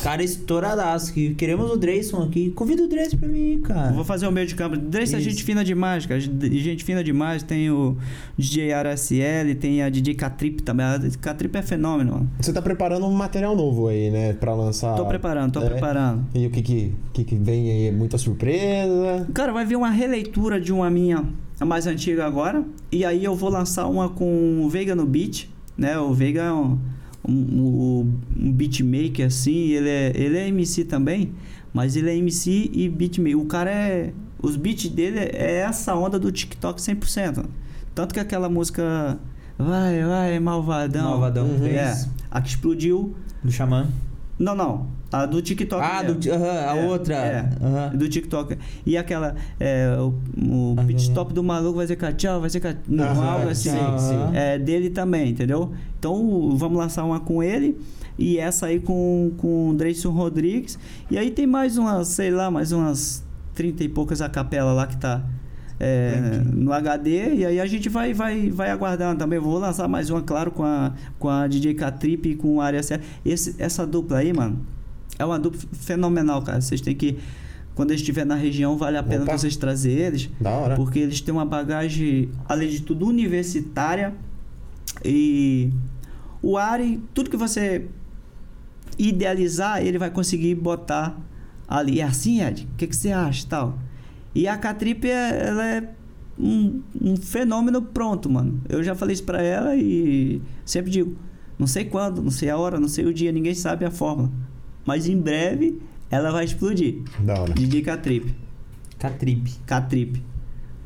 Cara, estouradaço. Que queremos o Dreyson aqui. Convida o Dreyson pra mim, cara. Vou fazer o meio de campo. Dreyson é gente fina demais, cara. Gente fina demais. Tem o DJ RSL, tem a DJ Catrip também. A Catrip é fenômeno. mano. Você tá preparando um material novo aí, né? Pra lançar. Tô preparando, tô É? preparando. E o que que, que que vem aí? É muita surpresa? Cara, vai vir uma releitura de uma minha a mais antiga agora. E aí eu vou lançar uma com o Veiga no beat, né? O Veiga é um, um, um, beatmaker, assim. Ele é, ele é MC também, mas ele é MC e beatmaker. O cara é... Os beats dele é essa onda do TikTok 100%. Tanto que aquela música... Vai, vai, malvadão. Malvadão, Uhum. É, a que explodiu... Do Xamã. Não, não. A do TikTok. Ah, mesmo. do, aham, a É, outra. É, aham. do TikTok. E aquela. É, o o Ah, pit é. stop do maluco vai ser tchau, vai ser não, Aham, algo assim. sim, sim. É dele também, entendeu? Então vamos lançar uma com ele. E essa aí com, com o Dreyson Rodrigues. E aí tem mais umas, sei lá, mais umas 30 e poucas a capela lá que tá. é, no HD e aí a gente vai vai vai aguardando também vou lançar mais uma claro com a com a DJ Catrip e com a área essa dupla aí mano é uma dupla fenomenal, cara. Vocês têm que. Quando eles estiver na região, vale a pena Opa. vocês trazer eles. Da hora. Porque eles têm uma bagagem, além de tudo, universitária. E o Ari, tudo que você idealizar, ele vai conseguir botar ali. É assim, Ed? O que, que você acha tal? E a Catrip, ela é um, um fenômeno pronto, mano. Eu já falei isso pra ela e sempre digo: não sei quando, não sei a hora, não sei o dia, ninguém sabe a fórmula. Mas em breve ela vai explodir. Da hora. DJ Catrip. Catrip. Catrip.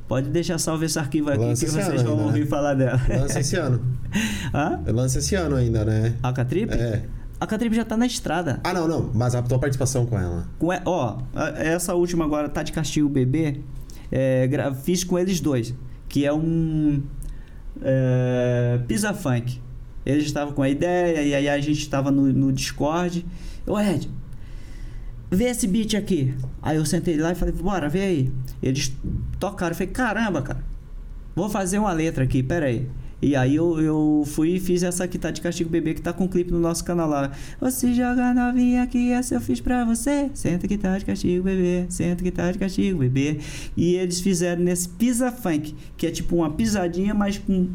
Pode deixar salvo esse arquivo aqui Lança que vocês vão ainda, ouvir né? falar dela. Lança esse ano. Hã? Lança esse ano ainda, né? A Catrip? É. A Catrip já tá na estrada. Ah, não, não. Mas a tua participação com ela. Com e- ó, essa última agora, tá de castigo bebê, é, gra- fiz com eles dois, que é um é, Pizza Funk. Eles estavam com a ideia e aí a gente estava no, no Discord. Ô Ed, vê esse beat aqui. Aí eu sentei lá e falei, bora, vê aí. Eles tocaram, eu falei, caramba, cara, vou fazer uma letra aqui, pera aí. E aí eu, eu fui e fiz essa aqui, tá de Castigo Bebê, que tá com um clipe no nosso canal lá. Você joga novinha que essa eu fiz pra você. Senta que tá de castigo, bebê. Senta que tá de castigo, bebê. E eles fizeram nesse Pisa Funk, que é tipo uma pisadinha, mas com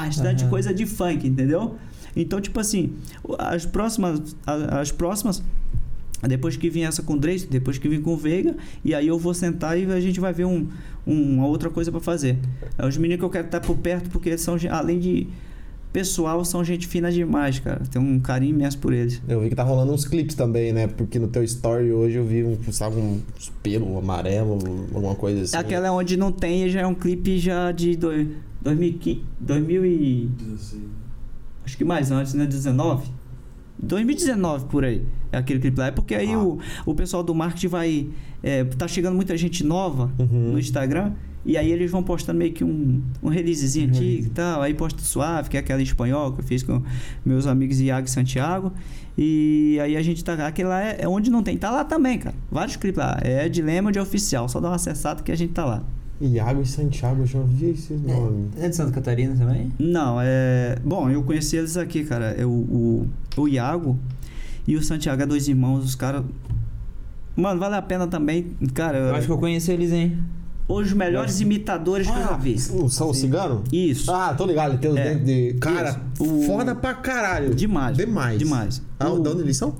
bastante Aham. coisa de funk, entendeu? Então, tipo assim, as próximas, as próximas depois que vir essa com o Drake, depois que vir com o Veiga, e aí eu vou sentar e a gente vai ver um, um- uma outra coisa pra fazer. É os meninos que eu quero estar por perto, porque são, além de pessoal, são gente fina demais, cara. Tem um carinho imenso por eles. Eu vi que tá rolando uns clipes também, né? Porque no teu story hoje eu vi um, sabe, um pelo amarelo, alguma coisa assim. Aquela é onde não tem, já é um clipe já de dois- 2015, 2000 e... Acho que mais antes, né? 19? 2019 por aí. É aquele clipe lá. É porque aí Ah. o, o pessoal do marketing vai. É, tá chegando muita gente nova Uhum. no Instagram. E aí eles vão postando meio que um, um releasezinho Um antigo release. e tal. Aí posta suave, que é aquela em espanhol que eu fiz com meus amigos Iago e Santiago. E aí a gente tá. Aquele lá é, é onde não tem. Tá lá também, cara. Vários clipes lá. É Dilema de Oficial. Só dá uma acessada que a gente tá lá. Iago e Santiago, eu já ouvi esses nomes. É de Santa Catarina também? Não, é. Bom, eu conheci eles aqui, cara. É o, o, o Iago e o Santiago, é dois irmãos, os caras. Mano, vale a pena também. Cara, Eu acho que eu conheço eles, hein? os melhores imitadores que eu já Ah, vi. o São Cigano? Isso. Ah, tô ligado, ele tem os É. dentes de. Cara. O- foda pra caralho. Demais. Demais. Demais. Ah, O- de onde eles são?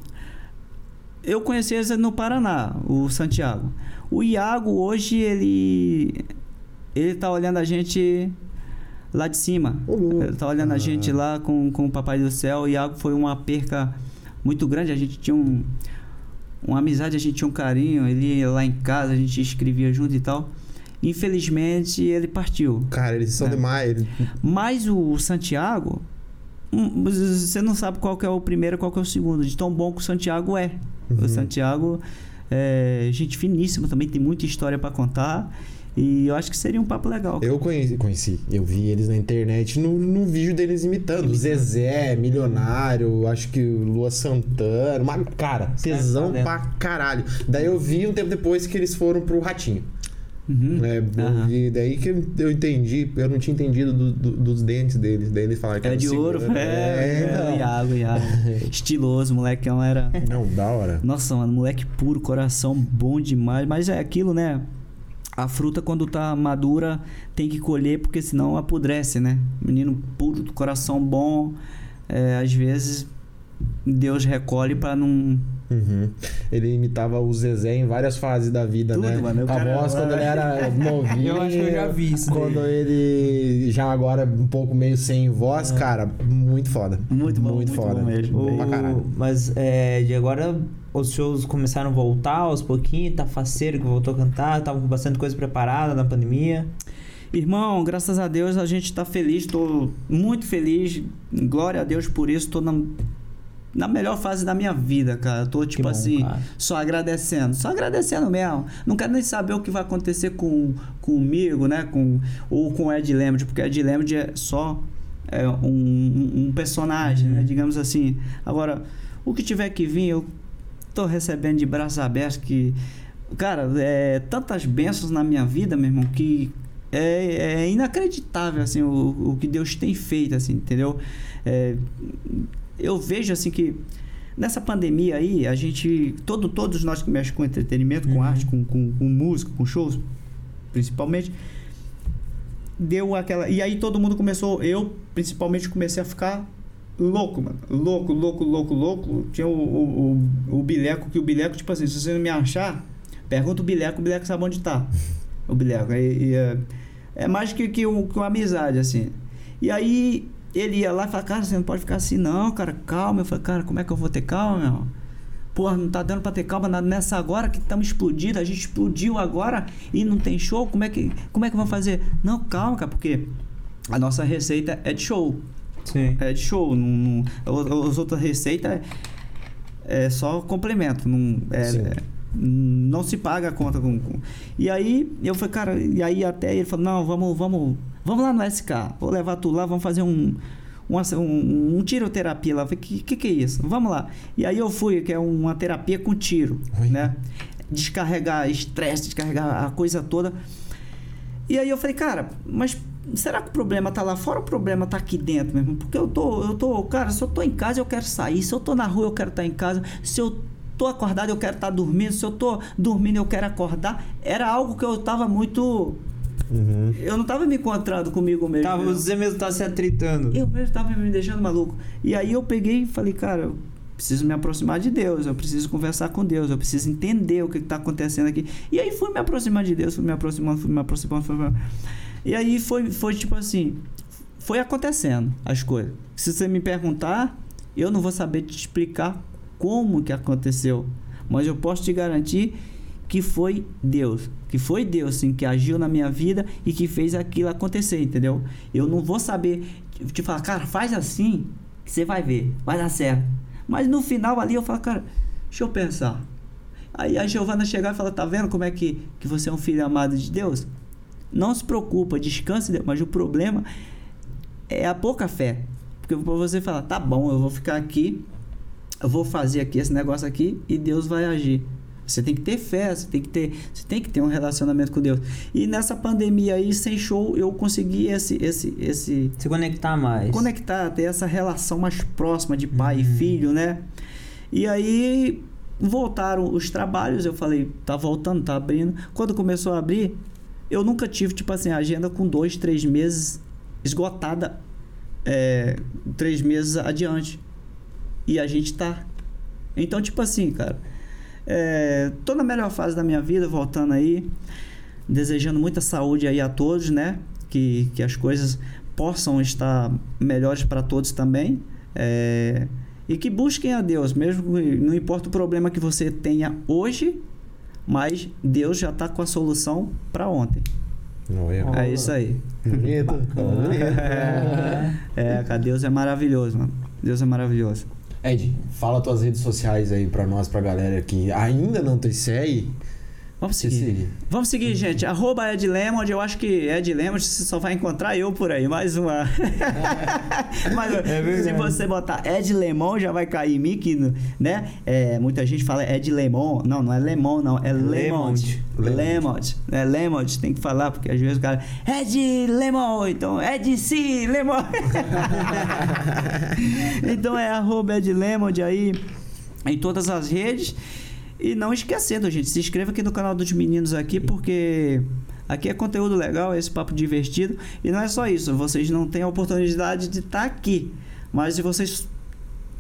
Eu conheci eles no Paraná, o Santiago. O Iago hoje ele ele tá olhando a gente lá de cima. Louco. Ele tá olhando a Ah. gente lá com, com o Papai do Céu. O Iago foi uma perca muito grande. A gente tinha um uma amizade, a gente tinha um carinho. Ele ia lá em casa, a gente escrevia junto e tal. Infelizmente ele partiu. Cara, eles são É. demais. Mas o Santiago, hum, você não sabe qual que é o primeiro e qual que é o segundo, de tão bom que o Santiago é. Uhum. O Santiago é gente finíssima também, tem muita história pra contar. E eu acho que seria um papo legal. Eu conheci, conheci, eu vi eles na internet no, no vídeo deles imitando. Zezé, Milionário, acho que Lua Santana. Uma, cara, tesão tá pra caralho. Daí eu vi um tempo depois que eles foram pro Ratinho. Uhum. né? Aham. vi- daí que eu entendi, eu não tinha entendido do- do- dos dentes deles. Daí eles falaram que É era de ouro, cigano. é, é, não. o Iago, Iago. Estiloso, molecão era. Não, da hora. Nossa, mano, moleque puro, coração bom demais. Mas é aquilo, né? A fruta, quando tá madura, tem que colher, porque senão apodrece, né? Menino puro, coração bom. é, às vezes, Deus recolhe pra não. Uhum. Ele imitava o Zezé em várias fases da vida, Tudo, né? mano, a cara- voz quando ele era novinho. Eu acho que eu já vi isso daí. Quando ele já agora um pouco meio sem voz, cara, muito foda. Muito bom, muito, muito foda. bom mesmo. Bom pra caralho. Mas é, de agora os shows começaram a voltar aos pouquinhos, tá faceiro que voltou a cantar, tava com bastante coisa preparada na pandemia. Irmão, graças a Deus a gente tá feliz, tô muito feliz. Glória a Deus por isso, tô na, na melhor fase da minha vida, cara. Tô tipo bom, assim, cara. só agradecendo, só agradecendo mesmo. Não quero nem saber o que vai acontecer com comigo, né, com ou com o Ed Lemond, porque Ed Lemond é só é, um, um- um personagem, né, digamos assim. Agora, o que tiver que vir, eu tô recebendo de braços abertos que cara, é tantas bênçãos na minha vida, meu irmão, que é, é inacreditável assim o, o que Deus tem feito, assim, entendeu? É, eu vejo assim que nessa pandemia aí a gente, todo, todos nós que mexem com entretenimento, com Uhum. arte, com, com, com música, com shows, principalmente deu aquela e aí todo mundo começou, eu principalmente comecei a ficar louco, mano, louco, louco, louco, louco. Tinha o, o, o, o Bileco que o Bileco tipo assim, se você não me achar Pergunta o Bileco, o Bileco sabe onde tá. O Bileco. E, e, é, é mais que, que, um, que uma amizade, assim. E aí ele ia lá e falava, cara, você não pode ficar assim, não, cara, calma. Eu falei, cara, como é que eu vou ter calma, meu? Porra, não tá dando pra ter calma nessa agora que estamos explodindo. A gente explodiu agora e não tem show. Como é que, como é que vão fazer? Não, calma, cara, porque a nossa receita é de show. Sim. É de show. Não, não, as outras receitas é, é só complemento. Não, é, não se paga a conta com, com- E aí eu falei, cara, e aí até ele falou, não, vamos, vamos, vamos lá no SK, vou levar tu lá, vamos fazer um, uma, um, um tiroterapia lá. Falei, que, que que é isso? Vamos lá. E aí eu fui, que é uma terapia com tiro, Oi. né? Descarregar estresse, descarregar a coisa toda. E aí eu falei, cara, mas será que o problema tá lá fora ou o problema tá aqui dentro mesmo? Porque eu tô, eu tô, cara, se eu tô em casa eu quero sair, se eu tô na rua eu quero estar em casa, se eu tô acordado eu quero estar dormindo, se eu tô dormindo eu quero acordar. Era algo que eu tava muito Uhum. eu não tava me encontrando comigo mesmo. Tava, você mesmo tá se atritando. Eu mesmo tava me deixando maluco. E aí eu peguei e falei, cara, eu preciso me aproximar de Deus, eu preciso conversar com Deus, eu preciso entender o que está acontecendo aqui. E aí fui me aproximar de Deus, fui me aproximando, fui me aproximando, fui me... E aí foi, foi tipo assim, foi acontecendo as coisas. Se você me perguntar, eu não vou saber te explicar como que aconteceu, mas eu posso te garantir que foi Deus, que foi Deus sim que agiu na minha vida e que fez aquilo acontecer, entendeu? Eu não vou saber te falar, cara, faz assim que você vai ver, vai dar certo. Mas no final ali eu falo, cara, deixa eu pensar. Aí a Giovana chegar e falar, tá vendo como é que, que você é um filho amado de Deus? Não se preocupa, descanse, mas o problema é a pouca fé. Porque você falar, tá bom, eu vou ficar aqui, eu vou fazer aqui esse negócio aqui e Deus vai agir. Você tem que ter fé, você tem que ter, você tem que ter um relacionamento com Deus. E nessa pandemia aí, sem show, eu consegui esse, esse, esse Se conectar mais. conectar, ter essa relação mais próxima de pai e filho, né? E aí voltaram os trabalhos, eu falei, tá voltando, tá abrindo. Quando começou a abrir, eu nunca tive, tipo assim, agenda com dois, três meses esgotada, é, três meses adiante. E a gente tá. Então, tipo assim, cara, é, tô na melhor fase da minha vida, voltando aí, desejando muita saúde aí a todos, né? Que, que as coisas possam estar melhores para todos também. É, e que busquem a Deus, mesmo que não importa o problema que você tenha hoje, mas Deus já está com a solução para ontem. Não é? É isso aí. Bonito. É, cara, Deus é maravilhoso, mano. Deus é maravilhoso. Ed, fala tuas redes sociais aí pra nós, pra galera que ainda não te segue. Vamos Se seguir. seguir. Vamos seguir, gente. Arroba Ed Lemond. Eu acho que Ed Lemond você só vai encontrar eu por aí. Mais uma. Mas, verdade. se você botar Ed Lemon, já vai cair em mim, que, né? É, muita gente fala Ed Lemon. Não, não é Lemon, não. É Lemond. Lemond. Lemond. É Lemond. Tem que falar, porque às vezes o cara. Ed Lemon. Então, Ed sim, Lemon. então é arroba Ed Lemond aí em todas as redes. E não esquecendo, gente, se inscreva aqui no canal dos meninos aqui, porque aqui é conteúdo legal, é esse papo divertido. E não é só isso, vocês não têm a oportunidade de estar aqui. Mas se vocês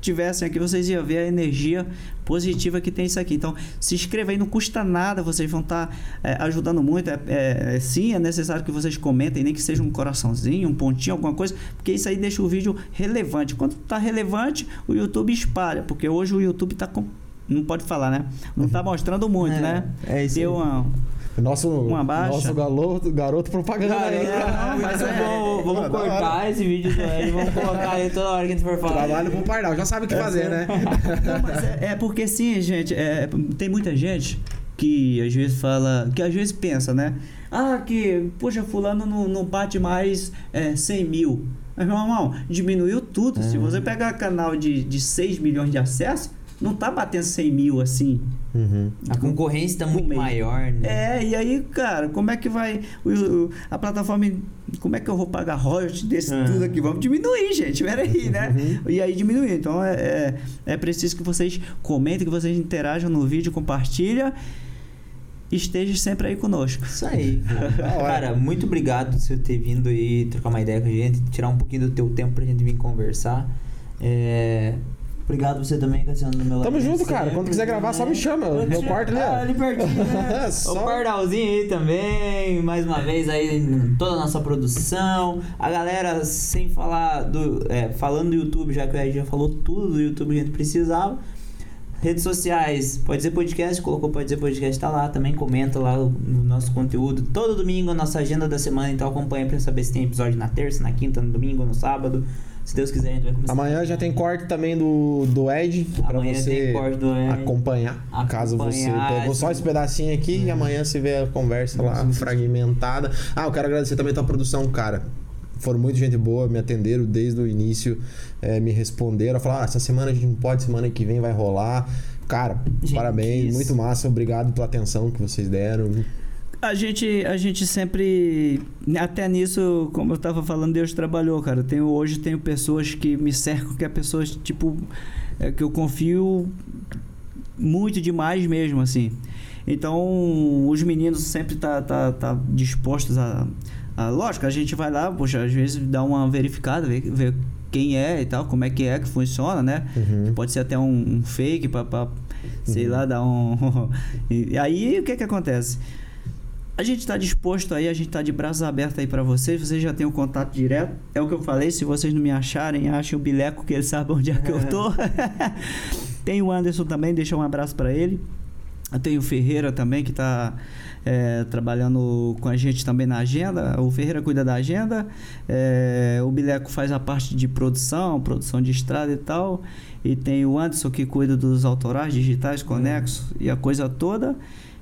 tivessem aqui, vocês iam ver a energia positiva que tem isso aqui. Então, se inscreva aí, não custa nada, vocês vão estar é, ajudando muito. É, é, é, sim, é necessário que vocês comentem, nem que seja um coraçãozinho, um pontinho, alguma coisa, porque isso aí deixa o vídeo relevante. Quando está relevante, o YouTube espalha, porque hoje o YouTube está com não pode falar, né? Não tá mostrando muito, É, né? é isso Deu aí. uma. Nosso, Uma baixa. nosso garoto, garoto propaganda aí. Não, mas eu vou, vamos Ah, hora. cortar esse vídeo do Ed, vamos colocar aí toda hora que a gente for falar. Trabalho pro Pardal, já sabe o que fazer, né? Não, mas é, é porque sim, gente. é, tem muita gente que às vezes fala. Que às vezes pensa, né? Ah, que, poxa, fulano não, não bate mais é, 100 mil. Mas, meu irmão, diminuiu tudo. Se você pegar canal de, de 6 milhões de acessos, não tá batendo 100 mil assim. Uhum. A concorrência está muito maior, né? É, e aí, cara, como é que vai. o- o- a plataforma. Como é que eu vou pagar royalties desse Ah. tudo aqui? Vamos diminuir, gente. Peraí, né? E aí diminuir. Então é, é, é preciso que vocês comentem, que vocês interajam no vídeo, compartilha. Esteja sempre aí conosco. Isso aí. Cara, muito obrigado por você ter vindo aí trocar uma ideia com a gente, tirar um pouquinho do teu tempo pra gente vir conversar. É... Obrigado você também, Cassiano, do meu Tamo lado. junto, cara. Sempre, Quando quiser gravar, só me chama. Quando Meu quarto ali, ó. Ah, ali pertinho, né? Só- O Pardalzinho aí também, mais uma vez aí em toda a nossa produção. A galera, sem falar do. é, falando do YouTube, já que o Ed já falou tudo do YouTube que a gente precisava. Redes sociais, pode ser podcast, colocou pode ser podcast, tá lá também, comenta lá o- no nosso conteúdo. Todo domingo a nossa agenda da semana, então acompanha pra saber se tem episódio na terça, na quinta, no domingo, no sábado. Se Deus quiser, a gente vai começar. Amanhã já tem corte também do, do Ed pra Amanhã você tem corte do Ed. acompanhar. Caso você Acompanhar, pegou só esse pedacinho aqui e amanhã você vê a conversa lá fragmentada. Ah, eu quero agradecer também a tua produção, cara. foram muito gente boa, me atenderam desde o início, é, me responderam, falaram, ah, essa semana a gente não pode, semana que vem vai rolar. Cara, Gente, parabéns, muito massa, obrigado pela atenção que vocês deram. A gente, a gente sempre. Até nisso, como eu tava falando, Deus trabalhou, cara. Tenho, hoje tenho pessoas que me cercam, que é pessoas, tipo, é, que eu confio muito demais mesmo, assim. Então, os meninos sempre tá, tá, tá dispostos a, a. Lógico, a gente vai lá, poxa, às vezes dá uma verificada, ver, ver quem é e tal, como é que é que funciona, né? Uhum. Pode ser até um, um fake pra, pra, sei lá, dar um. e aí o que que acontece? A gente está disposto aí, a gente está de braços abertos aí para vocês. Vocês já têm o contato direto. É o que eu falei. Se vocês não me acharem, achem o Bileco, que ele sabe onde é que eu tô. Tem o Anderson também, deixa um abraço para ele. Tenho o Ferreira também, que está trabalhando com a gente também na agenda. O Ferreira cuida da agenda. É, o Bileco faz a parte de produção, produção de estrada e tal. E tem o Anderson que cuida dos autorais digitais conexos e a coisa toda.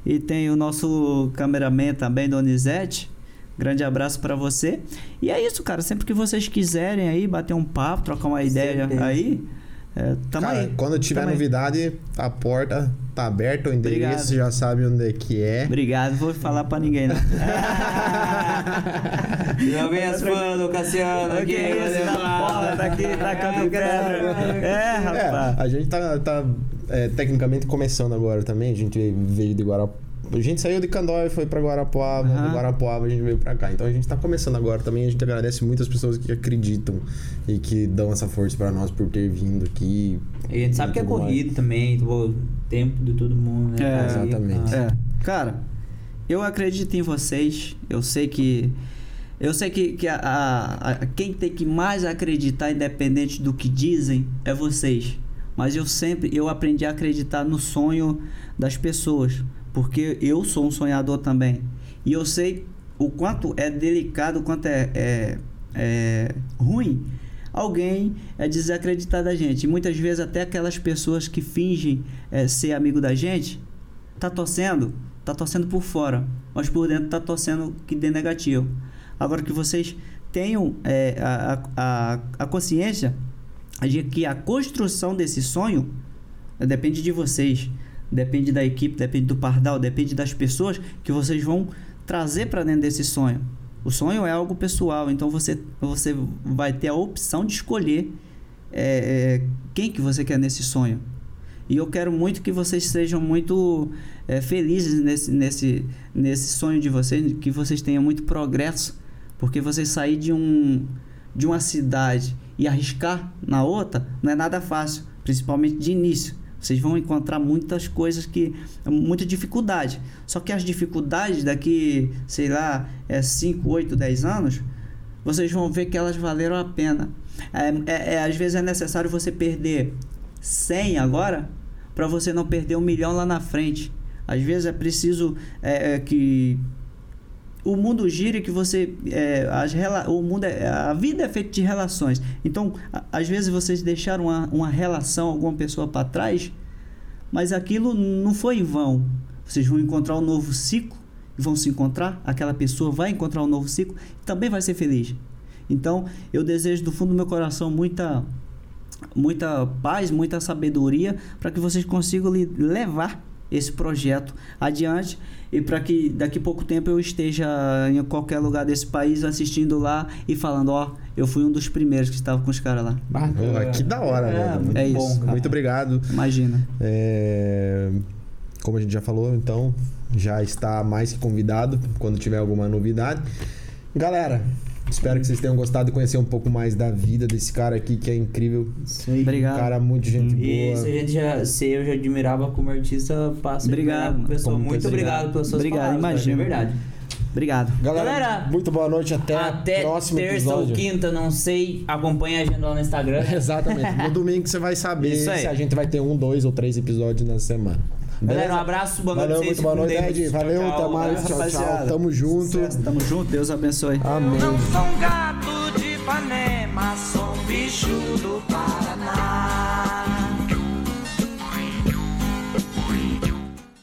E tem o nosso cameraman também, Donizete. Grande abraço para você. E é isso, cara. Sempre que vocês quiserem aí bater um papo, trocar uma ideia Certeza. aí, é, tamo Cara, aí. quando tiver Tamo aí. novidade, a porta tá aberta, o endereço Obrigado. já sabe onde é que é. Obrigado, vou falar pra ninguém, não. Já vem as fãs do Cassiano aqui. que isso, mano. porra, tá aqui, tacando pedra. É, rapaz. É, a gente tá, tá, é, tecnicamente começando agora também. A gente veio de Guarapuava. A gente saiu de Candói e foi pra Guarapuava. Aham. De Guarapuava a gente veio pra cá. Então a gente tá começando agora também. A gente agradece muito as pessoas que acreditam e que dão essa força pra nós por ter vindo aqui. E a gente sabe que é Tudo mais. corrido também, tipo, tempo de todo mundo, né? É, cara? Exatamente. cara, É, cara, eu acredito em vocês. Eu sei que. Eu sei que, que a, a- a- quem tem que mais acreditar, independente do que dizem, é vocês. Mas eu sempre eu aprendi a acreditar no sonho das pessoas. Porque eu sou um sonhador também. E eu sei o quanto é delicado, o quanto é, é, é ruim alguém é desacreditar da gente. Muitas vezes até aquelas pessoas que fingem é, ser amigo da gente, tá torcendo, tá torcendo por fora, mas por dentro tá torcendo que dê negativo. Agora que vocês tenham é, a, a, a consciência de que a construção desse sonho eh, depende de vocês, depende da equipe, depende do pardal, depende das pessoas que vocês vão trazer para dentro desse sonho. O sonho é algo pessoal, então você, você vai ter a opção de escolher é, é, quem que você quer nesse sonho. E eu quero muito que vocês sejam muito é, felizes nesse, nesse, nesse sonho de vocês, que vocês tenham muito progresso, porque você sair de, um, de uma cidade e arriscar na outra não é nada fácil, principalmente de início. Vocês vão encontrar muitas coisas que. muita dificuldade. Só que as dificuldades daqui, sei lá, é 5, 8, 10 anos, vocês vão ver que elas valeram a pena. É, é- é- às vezes é necessário você perder 100 agora para você não perder um milhão lá na frente. Às vezes é preciso é, é, que o mundo gire que você é, as rela- o mundo é, a vida é feita de relações. Então às vezes vocês deixaram uma, uma relação alguma pessoa para trás mas aquilo não foi em vão. Vocês vão encontrar um novo ciclo e vão se encontrar aquela pessoa vai encontrar um novo ciclo e também vai ser feliz. Então eu desejo do fundo do meu coração muita muita paz muita sabedoria para que vocês consigam levar esse projeto adiante e para que daqui a pouco tempo eu esteja em qualquer lugar desse país assistindo lá e falando, ó, eu fui um dos primeiros que estava com os caras lá. Porra, que da hora, é, velho. Muito É bom, isso. cara. Muito obrigado. Imagina. É, Como a gente já falou, então já está mais que convidado quando tiver alguma novidade. Galera, espero que vocês tenham gostado de conhecer um pouco mais da vida desse cara aqui que é incrível. Isso aí. Obrigado. Cara, muito gente Isso, a boa. gente já, se eu já admirava como artista, passa Obrigado, pessoa. como Muito obrigado pelas suas Obrigado, palavras, cara, imagino. É verdade. Obrigado. Galera, Galera, muito boa noite. Até, Até o próximo terça episódio. ou quinta, não sei. Acompanha a agenda lá no Instagram. Exatamente. No domingo você vai saber se a gente vai ter um, dois ou três episódios na semana. Galera, um abraço, boa noite Valeu, muito boa noite, Ed. Valeu, Tchau, até mais. abraço. Tchau, tchau. Tamo junto. Sucesso, Tamo junto, Deus abençoe. Amém. Não sou um gato de Ipanema, sou um bicho do Paraná.